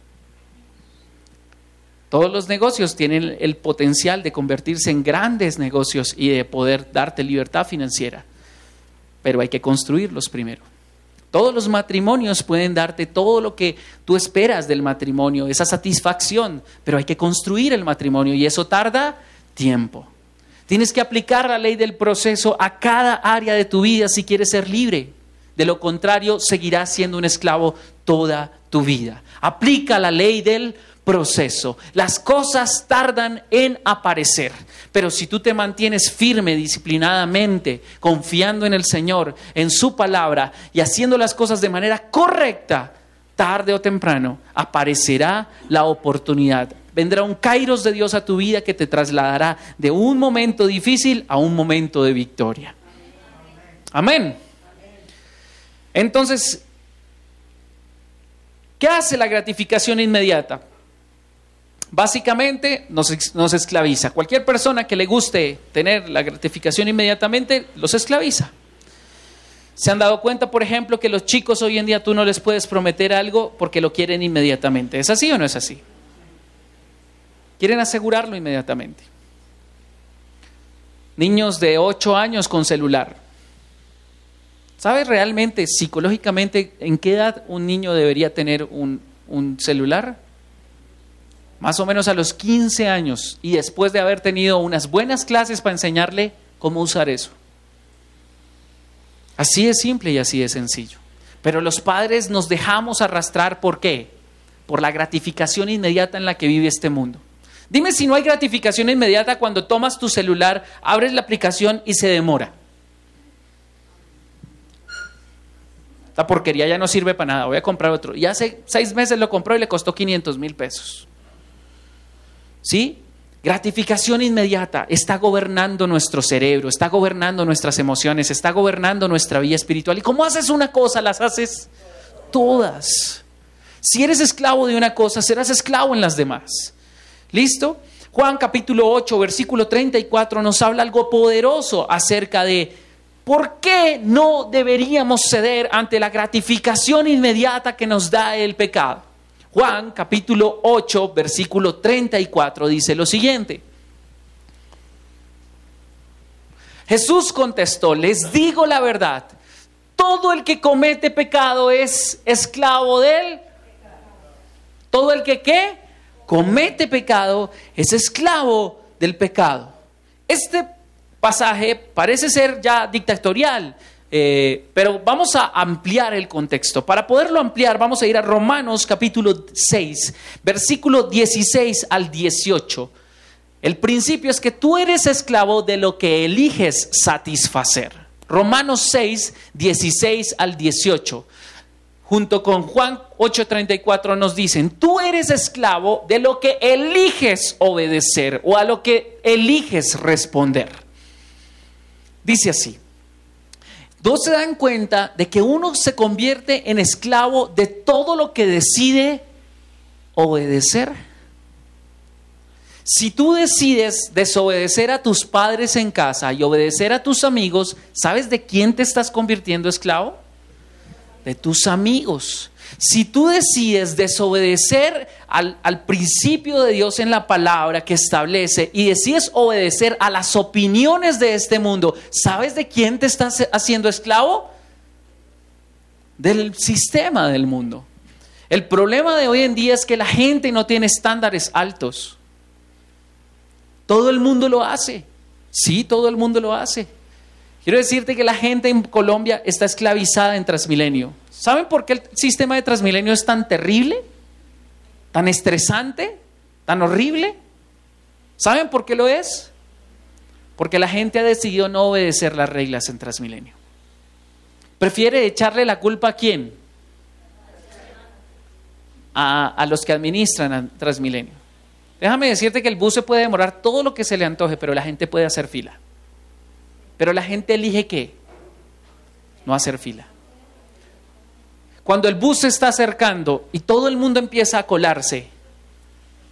Todos los negocios tienen el potencial de convertirse en grandes negocios y de poder darte libertad financiera, pero hay que construirlos primero. Todos los matrimonios pueden darte todo lo que tú esperas del matrimonio, esa satisfacción, pero hay que construir el matrimonio y eso tarda tiempo. Tienes que aplicar la ley del proceso a cada área de tu vida si quieres ser libre. De lo contrario, seguirás siendo un esclavo toda tu vida. Aplica la ley del proceso. Las cosas tardan en aparecer, pero si tú te mantienes firme, disciplinadamente, confiando en el Señor, en su palabra y haciendo las cosas de manera correcta, tarde o temprano aparecerá la oportunidad. Vendrá un kairos de Dios a tu vida que te trasladará de un momento difícil a un momento de victoria. Amén. Entonces, ¿qué hace la gratificación inmediata? Básicamente nos, esclaviza. Cualquier persona que le guste tener la gratificación inmediatamente, los esclaviza. ¿Se han dado cuenta, por ejemplo, que los chicos hoy en día tú no les puedes prometer algo porque lo quieren inmediatamente? ¿Es así o no es así? Quieren asegurarlo inmediatamente. Niños de 8 años con celular. ¿Sabes realmente, psicológicamente, en qué edad un niño debería tener un, un celular? Más o menos a los 15 años y después de haber tenido unas buenas clases para enseñarle cómo usar eso. Así es simple y así es sencillo. Pero los padres nos dejamos arrastrar, ¿por qué? Por la gratificación inmediata en la que vive este mundo. Dime si no hay gratificación inmediata cuando tomas tu celular, abres la aplicación y se demora. Esta porquería ya no sirve para nada, voy a comprar otro. Y hace seis meses lo compró y le costó 500 mil pesos. ¿Sí? Gratificación inmediata está gobernando nuestro cerebro, está gobernando nuestras emociones, está gobernando nuestra vida espiritual. ¿Y cómo haces una cosa? Las haces todas. Si eres esclavo de una cosa, serás esclavo en las demás. ¿Listo? Juan capítulo 8, versículo 34 nos habla algo poderoso acerca de por qué no deberíamos ceder ante la gratificación inmediata que nos da el pecado. Juan capítulo 8, versículo 34 dice lo siguiente. Jesús contestó, les digo la verdad, todo el que comete pecado es esclavo de él. Todo el que qué? Comete pecado es esclavo del pecado. Este pasaje parece ser ya dictatorial, eh, pero vamos a ampliar el contexto. Para poderlo ampliar, vamos a ir a Romanos capítulo 6, versículo 16 al 18. El principio es que tú eres esclavo de lo que eliges satisfacer. Romanos 6, 16 al 18. Junto con Juan 8:34 nos dicen, tú eres esclavo de lo que eliges obedecer o a lo que eliges responder. Dice así, Dos se dan cuenta de que uno se convierte en esclavo de todo lo que decide obedecer. Si tú decides desobedecer a tus padres en casa y obedecer a tus amigos, ¿sabes de quién te estás convirtiendo esclavo? De tus amigos. Si tú decides desobedecer al, principio de Dios en la palabra que establece y decides obedecer a las opiniones de este mundo, ¿sabes de quién te estás haciendo esclavo? Del sistema del mundo. El problema de hoy en día es que la gente no tiene estándares altos. Todo el mundo lo hace. Sí, todo el mundo lo hace. Quiero decirte que la gente en Colombia está esclavizada en Transmilenio. ¿Saben por qué el sistema de Transmilenio es tan terrible? ¿Tan estresante? ¿Tan horrible? ¿Saben por qué lo es? Porque la gente ha decidido no obedecer las reglas en Transmilenio. Prefiere echarle la culpa a quién? A, los que administran a Transmilenio. Déjame decirte que el bus se puede demorar todo lo que se le antoje, pero la gente puede hacer fila. Pero la gente elige qué? No hacer fila. Cuando el bus se está acercando y todo el mundo empieza a colarse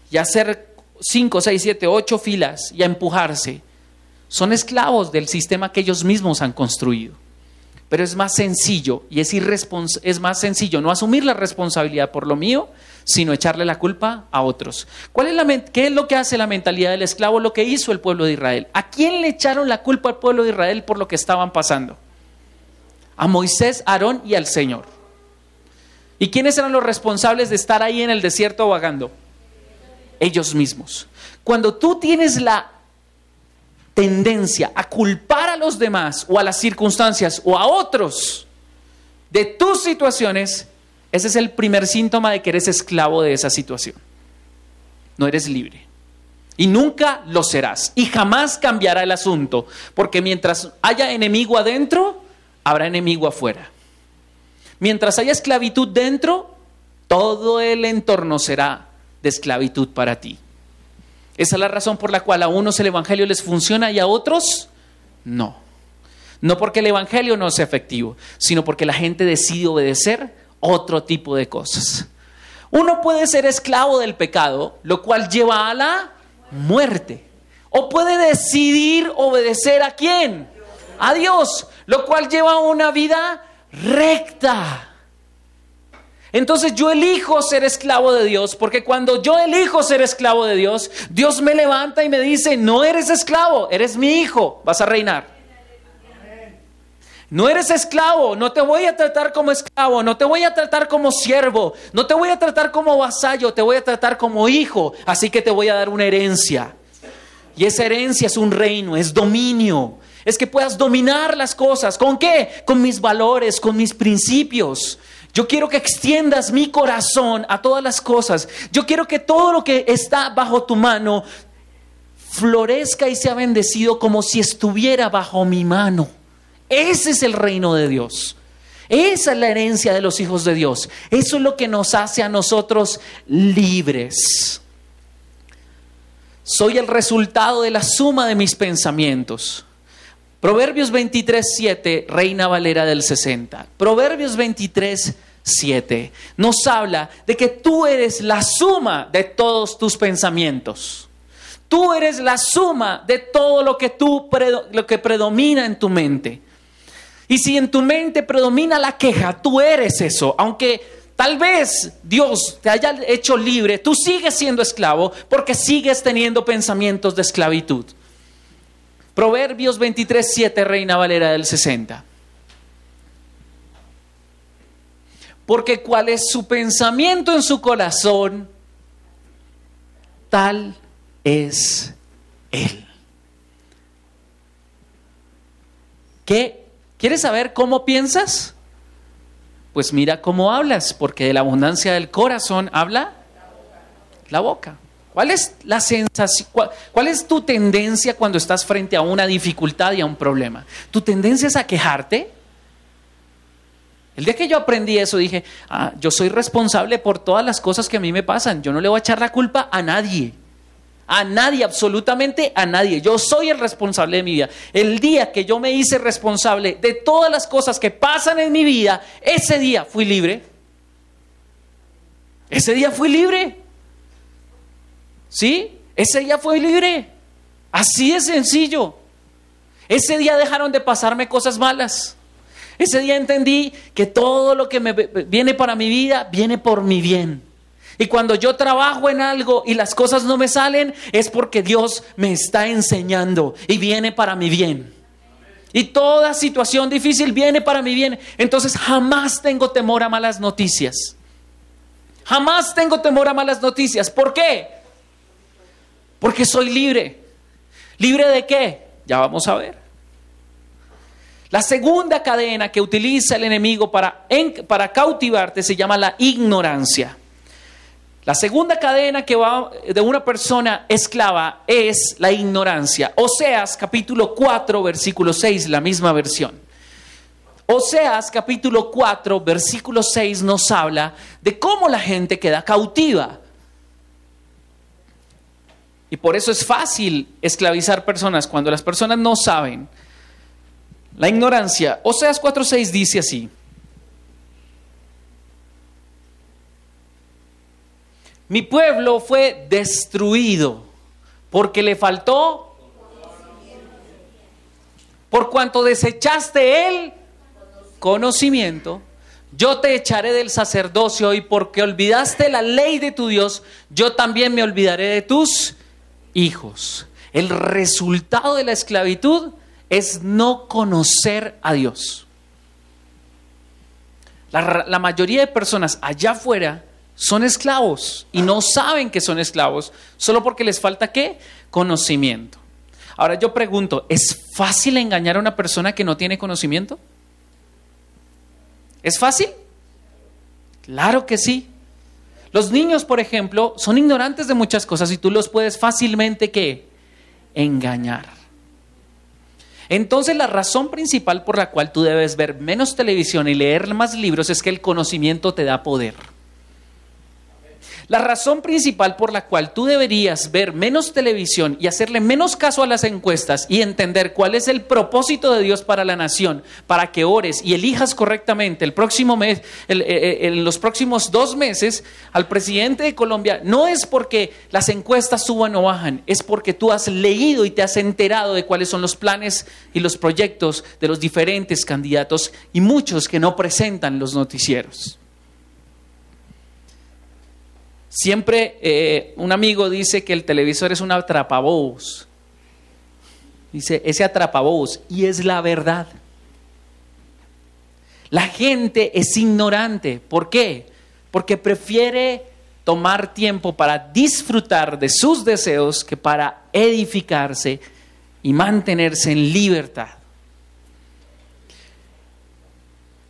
y a hacer 5, 6, 7, 8 filas y a empujarse, son esclavos del sistema que ellos mismos han construido. Pero es más sencillo y es, es más sencillo no asumir la responsabilidad por lo mío, sino echarle la culpa a otros. ¿Cuál es ¿Qué es lo que hace la mentalidad del esclavo? Lo que hizo el pueblo de Israel. ¿A quién le echaron la culpa al pueblo de Israel por lo que estaban pasando? A Moisés, Aarón y al Señor. ¿Y quiénes eran los responsables de estar ahí en el desierto vagando? Ellos mismos. Cuando tú tienes la tendencia a culpar a los demás o a las circunstancias o a otros de tus situaciones, ese es el primer síntoma de que eres esclavo de esa situación. No eres libre. Y nunca lo serás. Y jamás cambiará el asunto. Porque mientras haya enemigo adentro, habrá enemigo afuera. Mientras haya esclavitud dentro, todo el entorno será de esclavitud para ti. Esa es la razón por la cual a unos el Evangelio les funciona y a otros no. No porque el Evangelio no sea efectivo, sino porque la gente decide obedecer otro tipo de cosas. Uno puede ser esclavo del pecado, lo cual lleva a la muerte. O puede decidir obedecer a quién? A Dios, lo cual lleva a una vida recta. Entonces yo elijo ser esclavo de Dios, porque cuando yo elijo ser esclavo de Dios, Dios me levanta y me dice, no eres esclavo, eres mi hijo, vas a reinar. No eres esclavo, no te voy a tratar como esclavo, no te voy a tratar como siervo, no te voy a tratar como vasallo, te voy a tratar como hijo, así que te voy a dar una herencia. Y esa herencia es un reino, es dominio, es que puedas dominar las cosas. ¿Con qué? Con mis valores, con mis principios. Yo quiero que extiendas mi corazón a todas las cosas. Yo quiero que todo lo que está bajo tu mano florezca y sea bendecido como si estuviera bajo mi mano. Ese es el reino de Dios. Esa es la herencia de los hijos de Dios. Eso es lo que nos hace a nosotros libres. Soy el resultado de la suma de mis pensamientos. Proverbios 23, 7, Reina Valera del 60. Proverbios 23, 7 nos habla de que tú eres la suma de todos tus pensamientos. Tú eres la suma de todo lo que tú lo que predomina en tu mente. Y si en tu mente predomina la queja, tú eres eso, aunque tal vez Dios te haya hecho libre, tú sigues siendo esclavo porque sigues teniendo pensamientos de esclavitud. Proverbios 23, 7, Reina Valera del 60. Porque cuál es su pensamiento en su corazón, tal es Él. ¿Qué? ¿Quieres saber cómo piensas? Pues mira cómo hablas, porque de la abundancia del corazón habla la boca. ¿Cuál es la sensación? Cuál, es tu tendencia cuando estás frente a una dificultad y a un problema? ¿Tu tendencia es a quejarte? El día que yo aprendí eso dije, ah, yo soy responsable por todas las cosas que a mí me pasan. Yo no le voy a echar la culpa a nadie. A nadie, absolutamente a nadie. Yo soy el responsable de mi vida. El día que yo me hice responsable de todas las cosas que pasan en mi vida, ese día fui libre. Ese día fui libre. ¿Sí? Ese día fue libre. Así de sencillo. Ese día dejaron de pasarme cosas malas. Ese día entendí que todo lo que me viene para mi vida viene por mi bien. Y cuando yo trabajo en algo y las cosas no me salen, es porque Dios me está enseñando y viene para mi bien. Y toda situación difícil viene para mi bien. Entonces jamás tengo temor a malas noticias. Jamás tengo temor a malas noticias. ¿Por qué? Porque soy libre. ¿Libre de qué? Ya vamos a ver. La segunda cadena que utiliza el enemigo para, para cautivarte se llama la ignorancia. La segunda cadena que va de una persona esclava es la ignorancia. Oseas capítulo 4, versículo 6, la misma versión. Oseas capítulo 4, versículo 6 nos habla de cómo la gente queda cautiva. Y por eso es fácil esclavizar personas cuando las personas no saben. La ignorancia. Oseas 4:6 dice así. Mi pueblo fue destruido porque le faltó por cuanto desechaste el conocimiento, yo te echaré del sacerdocio y porque olvidaste la ley de tu Dios, yo también me olvidaré de tus hijos. El resultado de la esclavitud es no conocer a Dios. La, mayoría de personas allá afuera son esclavos y no saben que son esclavos solo porque les falta qué? Conocimiento. Ahora yo pregunto, ¿es fácil engañar a una persona que no tiene conocimiento? ¿Es fácil? Claro que sí. Los niños, por ejemplo, son ignorantes de muchas cosas y tú los puedes fácilmente ¿qué? engañar. Entonces la razón principal por la cual tú debes ver menos televisión y leer más libros es que el conocimiento te da poder. La razón principal por la cual tú deberías ver menos televisión y hacerle menos caso a las encuestas y entender cuál es el propósito de Dios para la nación, para que ores y elijas correctamente el próximo mes, eh, eh, en los próximos dos meses al presidente de Colombia, no es porque las encuestas suban o bajan, es porque tú has leído y te has enterado de cuáles son los planes y los proyectos de los diferentes candidatos y muchos que no presentan los noticieros. Siempre eh, un amigo dice que el televisor es un atrapabobos. Dice, ese atrapabobos. Y es la verdad. La gente es ignorante. ¿Por qué? Porque prefiere tomar tiempo para disfrutar de sus deseos que para edificarse y mantenerse en libertad.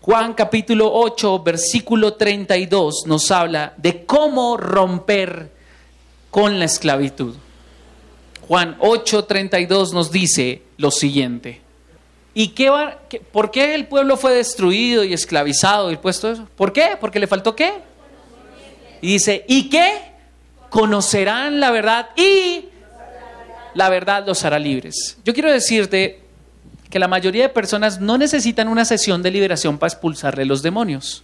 Juan capítulo 8, versículo 32 nos habla de cómo romper con la esclavitud. Juan 8, 32 nos dice lo siguiente. ¿Y qué va, por qué el pueblo fue destruido y esclavizado y puesto eso? ¿Por qué? Porque le faltó qué? Y dice, ¿y qué? Conocerán la verdad y la verdad los hará libres. Yo quiero decirte que la mayoría de personas no necesitan una sesión de liberación para expulsarle los demonios.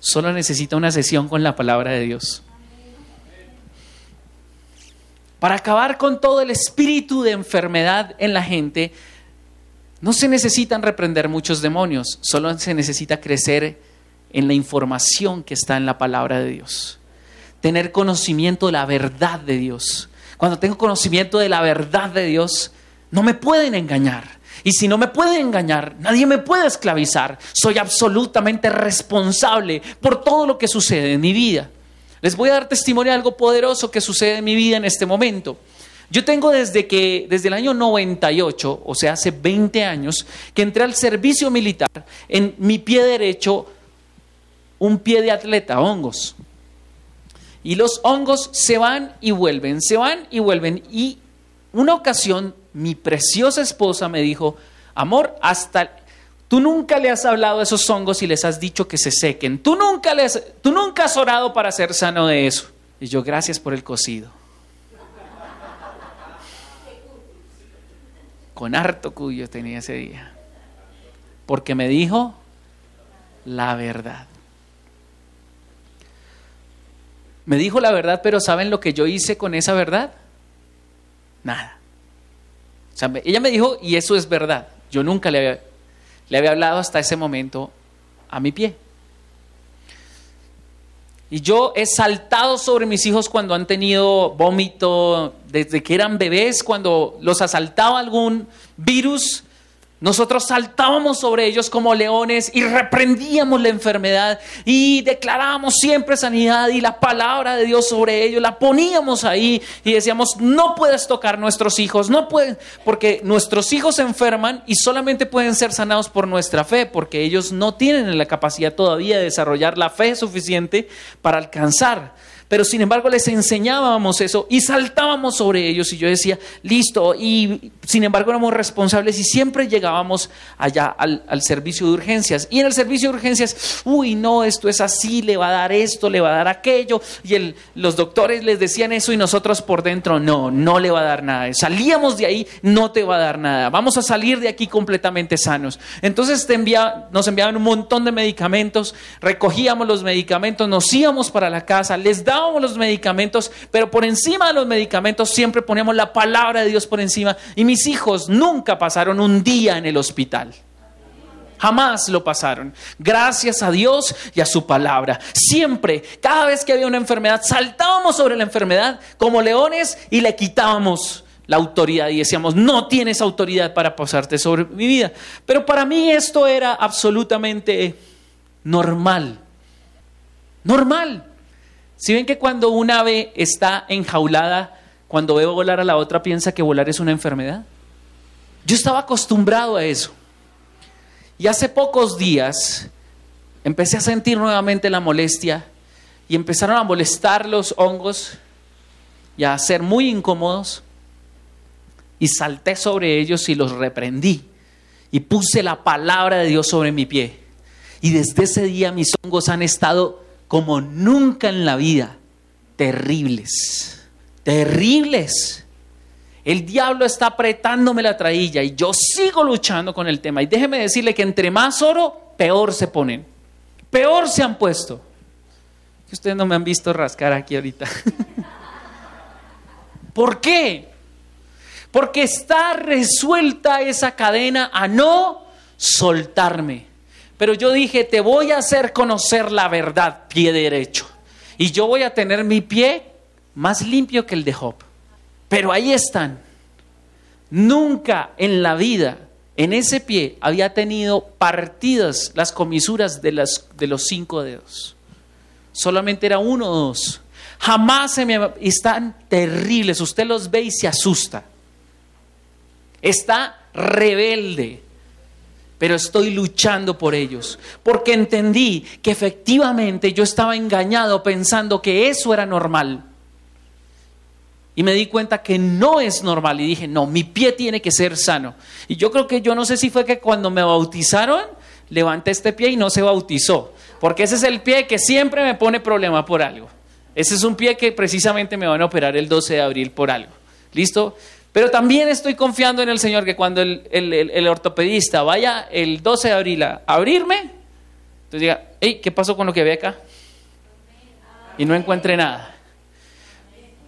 Solo necesita una sesión con la palabra de Dios. Para acabar con todo el espíritu de enfermedad en la gente, no se necesitan reprender muchos demonios, solo se necesita crecer en la información que está en la palabra de Dios. Tener conocimiento de la verdad de Dios. Cuando tengo conocimiento de la verdad de Dios, no me pueden engañar. Y si no me pueden engañar, nadie me puede esclavizar. Soy absolutamente responsable por todo lo que sucede en mi vida. Les voy a dar testimonio de algo poderoso que sucede en mi vida en este momento. Yo tengo desde que, desde el año 98, o sea, hace 20 años, que entré al servicio militar, en mi pie derecho, un pie de atleta, hongos. Y los hongos se van y vuelven, se van y vuelven. Y una ocasión, mi preciosa esposa me dijo, amor, hasta tú nunca le has hablado a esos hongos y les has dicho que se sequen. Tú nunca, les, tú nunca has orado para ser sano de eso. Y yo, gracias por el cocido. con harto cuyo tenía ese día. Porque me dijo la verdad. Me dijo la verdad, pero ¿saben lo que yo hice con esa verdad? Nada. Ella me dijo, y eso es verdad. Yo nunca le había, le había hablado hasta ese momento a mi pie. Y yo he saltado sobre mis hijos cuando han tenido vómito, desde que eran bebés, cuando los asaltaba algún virus, nosotros saltábamos sobre ellos como leones y reprendíamos la enfermedad y declarábamos siempre sanidad y la palabra de Dios sobre ellos, la poníamos ahí y decíamos, no puedes tocar nuestros hijos, no pueden, porque nuestros hijos se enferman y solamente pueden ser sanados por nuestra fe, porque ellos no tienen la capacidad todavía de desarrollar la fe suficiente para alcanzar pero sin embargo les enseñábamos eso y saltábamos sobre ellos y yo decía, listo, y sin embargo éramos responsables y siempre llegábamos allá al, servicio de urgencias. Y en el servicio de urgencias, uy, no, esto es así, le va a dar esto, le va a dar aquello, y los doctores les decían eso y nosotros por dentro, no, no le va a dar nada. Salíamos de ahí, no te va a dar nada, vamos a salir de aquí completamente sanos. Entonces te nos enviaban un montón de medicamentos, recogíamos los medicamentos, nos íbamos para la casa, les dábamos los medicamentos, pero por encima de los medicamentos siempre poníamos la palabra de Dios por encima. Y mis hijos nunca pasaron un día en el hospital. Jamás lo pasaron. Gracias a Dios y a su palabra. Siempre, cada vez que había una enfermedad, saltábamos sobre la enfermedad como leones y le quitábamos la autoridad y decíamos, no tienes autoridad para pasarte sobre mi vida. Pero para mí esto era absolutamente normal. Normal. Si ven que cuando un ave está enjaulada, cuando ve volar a la otra piensa que volar es una enfermedad. Yo estaba acostumbrado a eso. Y hace pocos días empecé a sentir nuevamente la molestia y empezaron a molestar los hongos y a ser muy incómodos. Y salté sobre ellos y los reprendí. Y puse la palabra de Dios sobre mi pie. Y desde ese día mis hongos han estado como nunca en la vida. Terribles, terribles. El diablo está apretándome la trailla y yo sigo luchando con el tema. Y déjeme decirle que entre más oro, peor se ponen. Peor se han puesto. Ustedes no me han visto rascar aquí ahorita. ¿Por qué? Porque está resuelta esa cadena a no soltarme. Pero yo dije, te voy a hacer conocer la verdad, pie derecho. Y yo voy a tener mi pie más limpio que el de Job. Pero ahí están. Nunca en la vida, en ese pie, había tenido partidas las comisuras de, las, de los cinco dedos. Solamente era uno o dos. Jamás se me... Están terribles. Usted los ve y se asusta. está rebelde, pero estoy luchando por ellos, porque entendí que efectivamente yo estaba engañado pensando que eso era normal. Y me di cuenta que no es normal y dije, no, mi pie tiene que ser sano. Y yo creo que yo no sé si fue que cuando me bautizaron, levanté este pie y no se bautizó, porque ese es el pie que siempre me pone problema por algo. Ese es un pie que precisamente me van a operar el 12 de abril por algo. ¿Listo? Pero también estoy confiando en el Señor que cuando el, ortopedista vaya el 12 de abril a abrirme, entonces diga, hey, ¿qué pasó con lo que ve acá? Y no encuentre nada.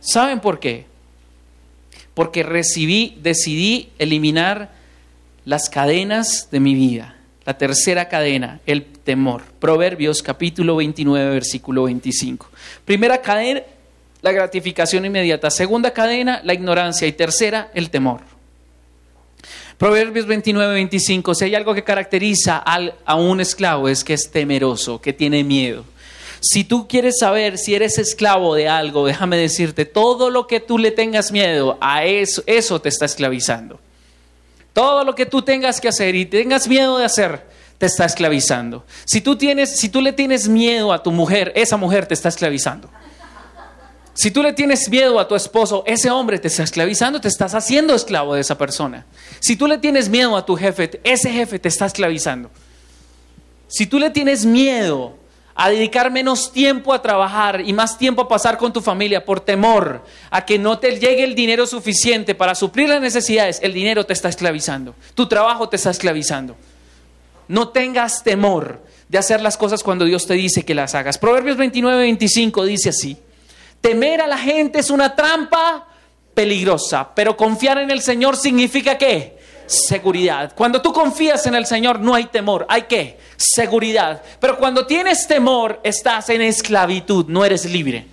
¿Saben por qué? Porque recibí, decidí eliminar las cadenas de mi vida. La tercera cadena, el temor. Proverbios capítulo 29, versículo 25. Primera cadena, la gratificación inmediata. Segunda cadena, la ignorancia. Y tercera, el temor. Proverbios 29, 25. Si hay algo que caracteriza a un esclavo es que es temeroso, que tiene miedo. Si tú quieres saber si eres esclavo de algo, déjame decirte, todo lo que tú le tengas miedo, a eso, eso te está esclavizando. Todo lo que tú tengas que hacer y tengas miedo de hacer, te está esclavizando. Si tú, tienes, si tú le tienes miedo a tu mujer, esa mujer te está esclavizando. Si tú le tienes miedo a tu esposo, ese hombre te está esclavizando, te estás haciendo esclavo de esa persona. Si tú le tienes miedo a tu jefe, ese jefe te está esclavizando. Si tú le tienes miedo a dedicar menos tiempo a trabajar y más tiempo a pasar con tu familia por temor a que no te llegue el dinero suficiente para suplir las necesidades, el dinero te está esclavizando, tu trabajo te está esclavizando. No tengas temor de hacer las cosas cuando Dios te dice que las hagas. Proverbios 29, 25 dice así, temer a la gente es una trampa peligrosa, pero confiar en el Señor significa qué? seguridad. Cuando tú confías en el Señor no hay temor, hay qué? Seguridad. Pero cuando tienes temor estás en esclavitud, no eres libre.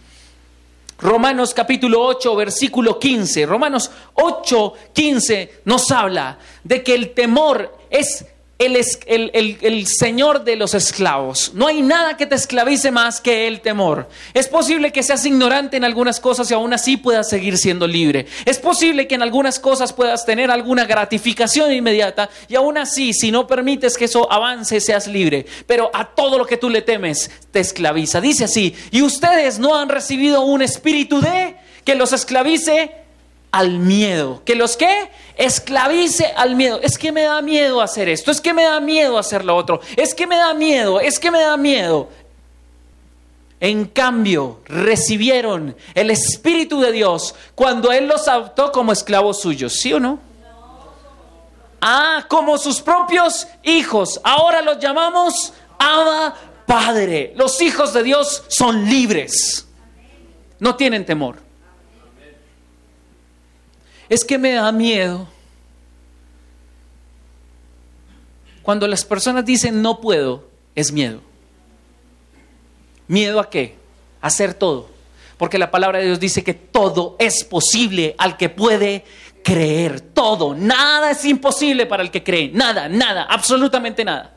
Romanos capítulo 8, versículo 15. Romanos 8, 15 nos habla de que el temor es el, el, Señor de los esclavos. No hay nada que te esclavice más que el temor. Es posible que seas ignorante en algunas cosas y aún así puedas seguir siendo libre. Es posible que en algunas cosas puedas tener alguna gratificación inmediata y aún así, si no permites que eso avance, seas libre. Pero a todo lo que tú le temes te esclaviza. Dice así, y ustedes no han recibido un espíritu de que los esclavice al miedo. ¿Que los que Esclavice al miedo. Es que me da miedo hacer esto, es que me da miedo hacer lo otro, es que me da miedo, es que me da miedo. En cambio, recibieron el Espíritu de Dios cuando Él los adoptó como esclavos suyos, ¿sí o no? Ah, como sus propios hijos. Ahora los llamamos Abba Padre. Los hijos de Dios son libres. No tienen temor es que me da miedo. Cuando las personas dicen no puedo, es miedo. ¿Miedo a qué? Hacer todo. Porque la palabra de Dios dice que todo es posible al que puede creer. Todo. Nada es imposible para el que cree. Nada, nada, absolutamente nada.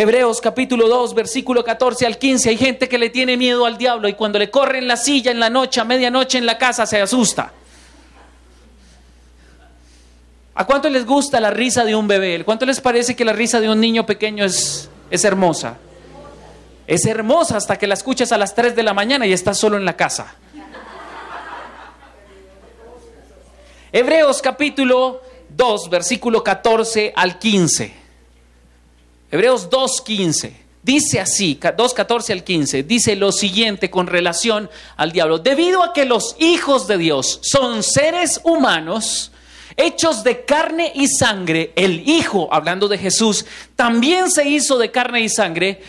Hebreos capítulo 2, versículo 14 al 15. Hay gente que le tiene miedo al diablo y cuando le corre en la silla en la noche, a medianoche en la casa, se asusta. ¿A cuánto les gusta la risa de un bebé? ¿Cuánto les parece que la risa de un niño pequeño es, es hermosa? Es hermosa hasta que la escuchas a las 3 de la mañana y estás solo en la casa. Hebreos capítulo 2, versículo 14 al 15. Hebreos 2.15. Dice así, 2.14 al 15, dice lo siguiente con relación al diablo. Debido a que los hijos de Dios son seres humanos, hechos de carne y sangre, el Hijo, hablando de Jesús, también se hizo de carne y sangre,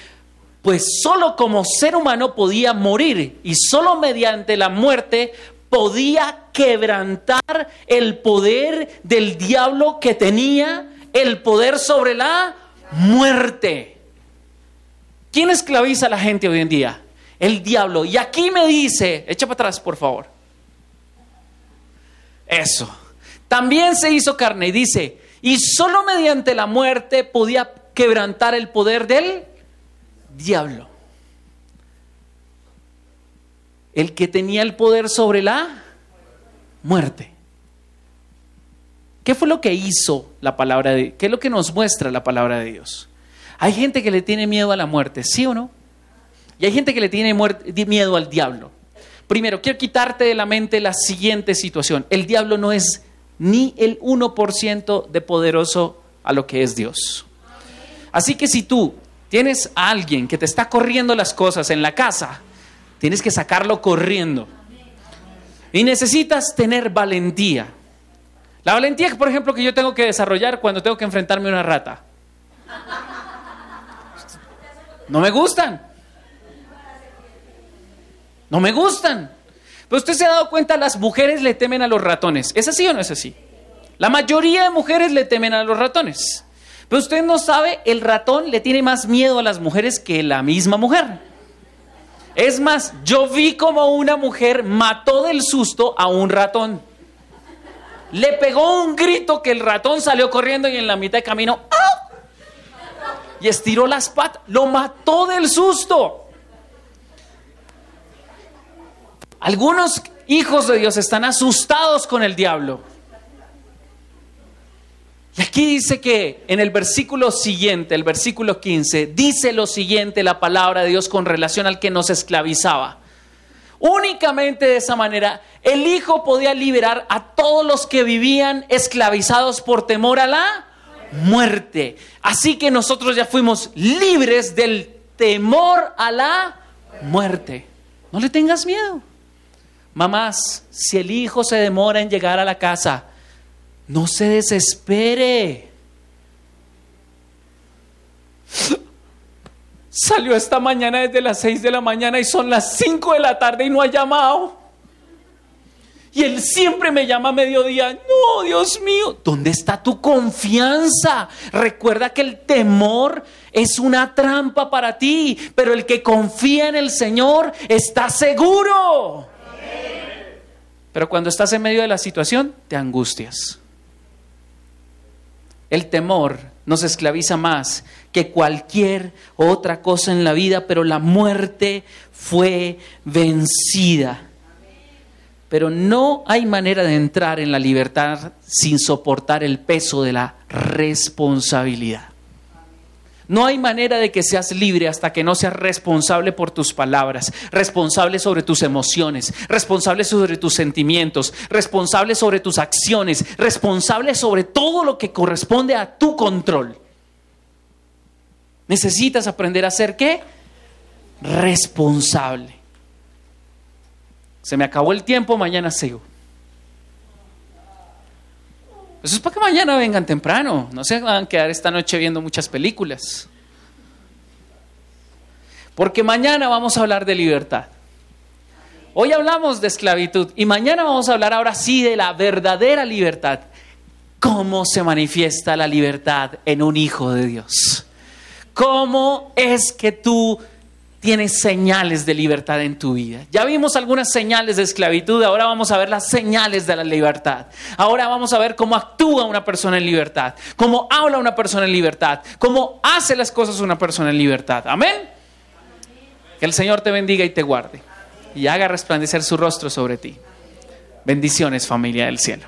pues solo como ser humano podía morir y solo mediante la muerte podía quebrantar el poder del diablo que tenía el poder sobre la muerte. ¿Quién esclaviza a la gente hoy en día? El diablo. Y aquí me dice, echa para atrás, por favor. Eso. También se hizo carne y dice, y solo mediante la muerte podía quebrantar el poder del diablo. El que tenía el poder sobre la muerte. ¿Qué fue lo que hizo la palabra de ¿Qué es lo que nos muestra la palabra de Dios? Hay gente que le tiene miedo a la muerte, ¿sí o no? Y hay gente que le tiene miedo al diablo. Primero, quiero quitarte de la mente la siguiente situación. El diablo no es ni el 1% de poderoso a lo que es Dios. Así que si tú tienes a alguien que te está corriendo las cosas en la casa, tienes que sacarlo corriendo. Y necesitas tener valentía. La valentía, por ejemplo, que yo tengo que desarrollar cuando tengo que enfrentarme a una rata. No me gustan. No me gustan. Pero usted se ha dado cuenta, las mujeres le temen a los ratones. ¿Es así o no es así? La mayoría de mujeres le temen a los ratones. Pero usted no sabe, el ratón le tiene más miedo a las mujeres que la misma mujer. Es más, yo vi como una mujer mató del susto a un ratón. Le pegó un grito que el ratón salió corriendo y en la mitad de camino ¡ah! y estiró las patas. Lo mató del susto. Algunos hijos de Dios están asustados con el diablo. Y aquí dice que en el versículo siguiente, el versículo 15, dice lo siguiente la palabra de Dios con relación al que nos esclavizaba. Únicamente de esa manera el Hijo podía liberar a todos los que vivían esclavizados por temor a la muerte. Así que nosotros ya fuimos libres del temor a la muerte. No le tengas miedo. Mamás, si el hijo se demora en llegar a la casa, no se desespere. Salió esta mañana desde las 6 de la mañana y son las 5 de la tarde y no ha llamado. Y él siempre me llama a mediodía. No, Dios mío, ¿dónde está tu confianza? Recuerda que el temor es una trampa para ti, pero el que confía en el Señor está seguro. Pero cuando estás en medio de la situación, te angustias. El temor nos esclaviza más que cualquier otra cosa en la vida, pero la muerte fue vencida. Pero no hay manera de entrar en la libertad sin soportar el peso de la responsabilidad. No hay manera de que seas libre hasta que no seas responsable por tus palabras, responsable sobre tus emociones, responsable sobre tus sentimientos, responsable sobre tus acciones, responsable sobre todo lo que corresponde a tu control. Necesitas aprender a ser qué? Responsable. Se me acabó el tiempo, mañana sigo. Eso es para que mañana vengan temprano. No se van a quedar esta noche viendo muchas películas. Porque mañana vamos a hablar de libertad. Hoy hablamos de esclavitud y mañana vamos a hablar ahora sí de la verdadera libertad. ¿Cómo se manifiesta la libertad en un hijo de Dios? ¿Cómo es que tú tienes señales de libertad en tu vida. Ya vimos algunas señales de esclavitud, ahora vamos a ver las señales de la libertad. Ahora vamos a ver cómo actúa una persona en libertad, cómo habla una persona en libertad, cómo hace las cosas una persona en libertad. Amén. Que el Señor te bendiga y te guarde y haga resplandecer su rostro sobre ti. Bendiciones familia del cielo.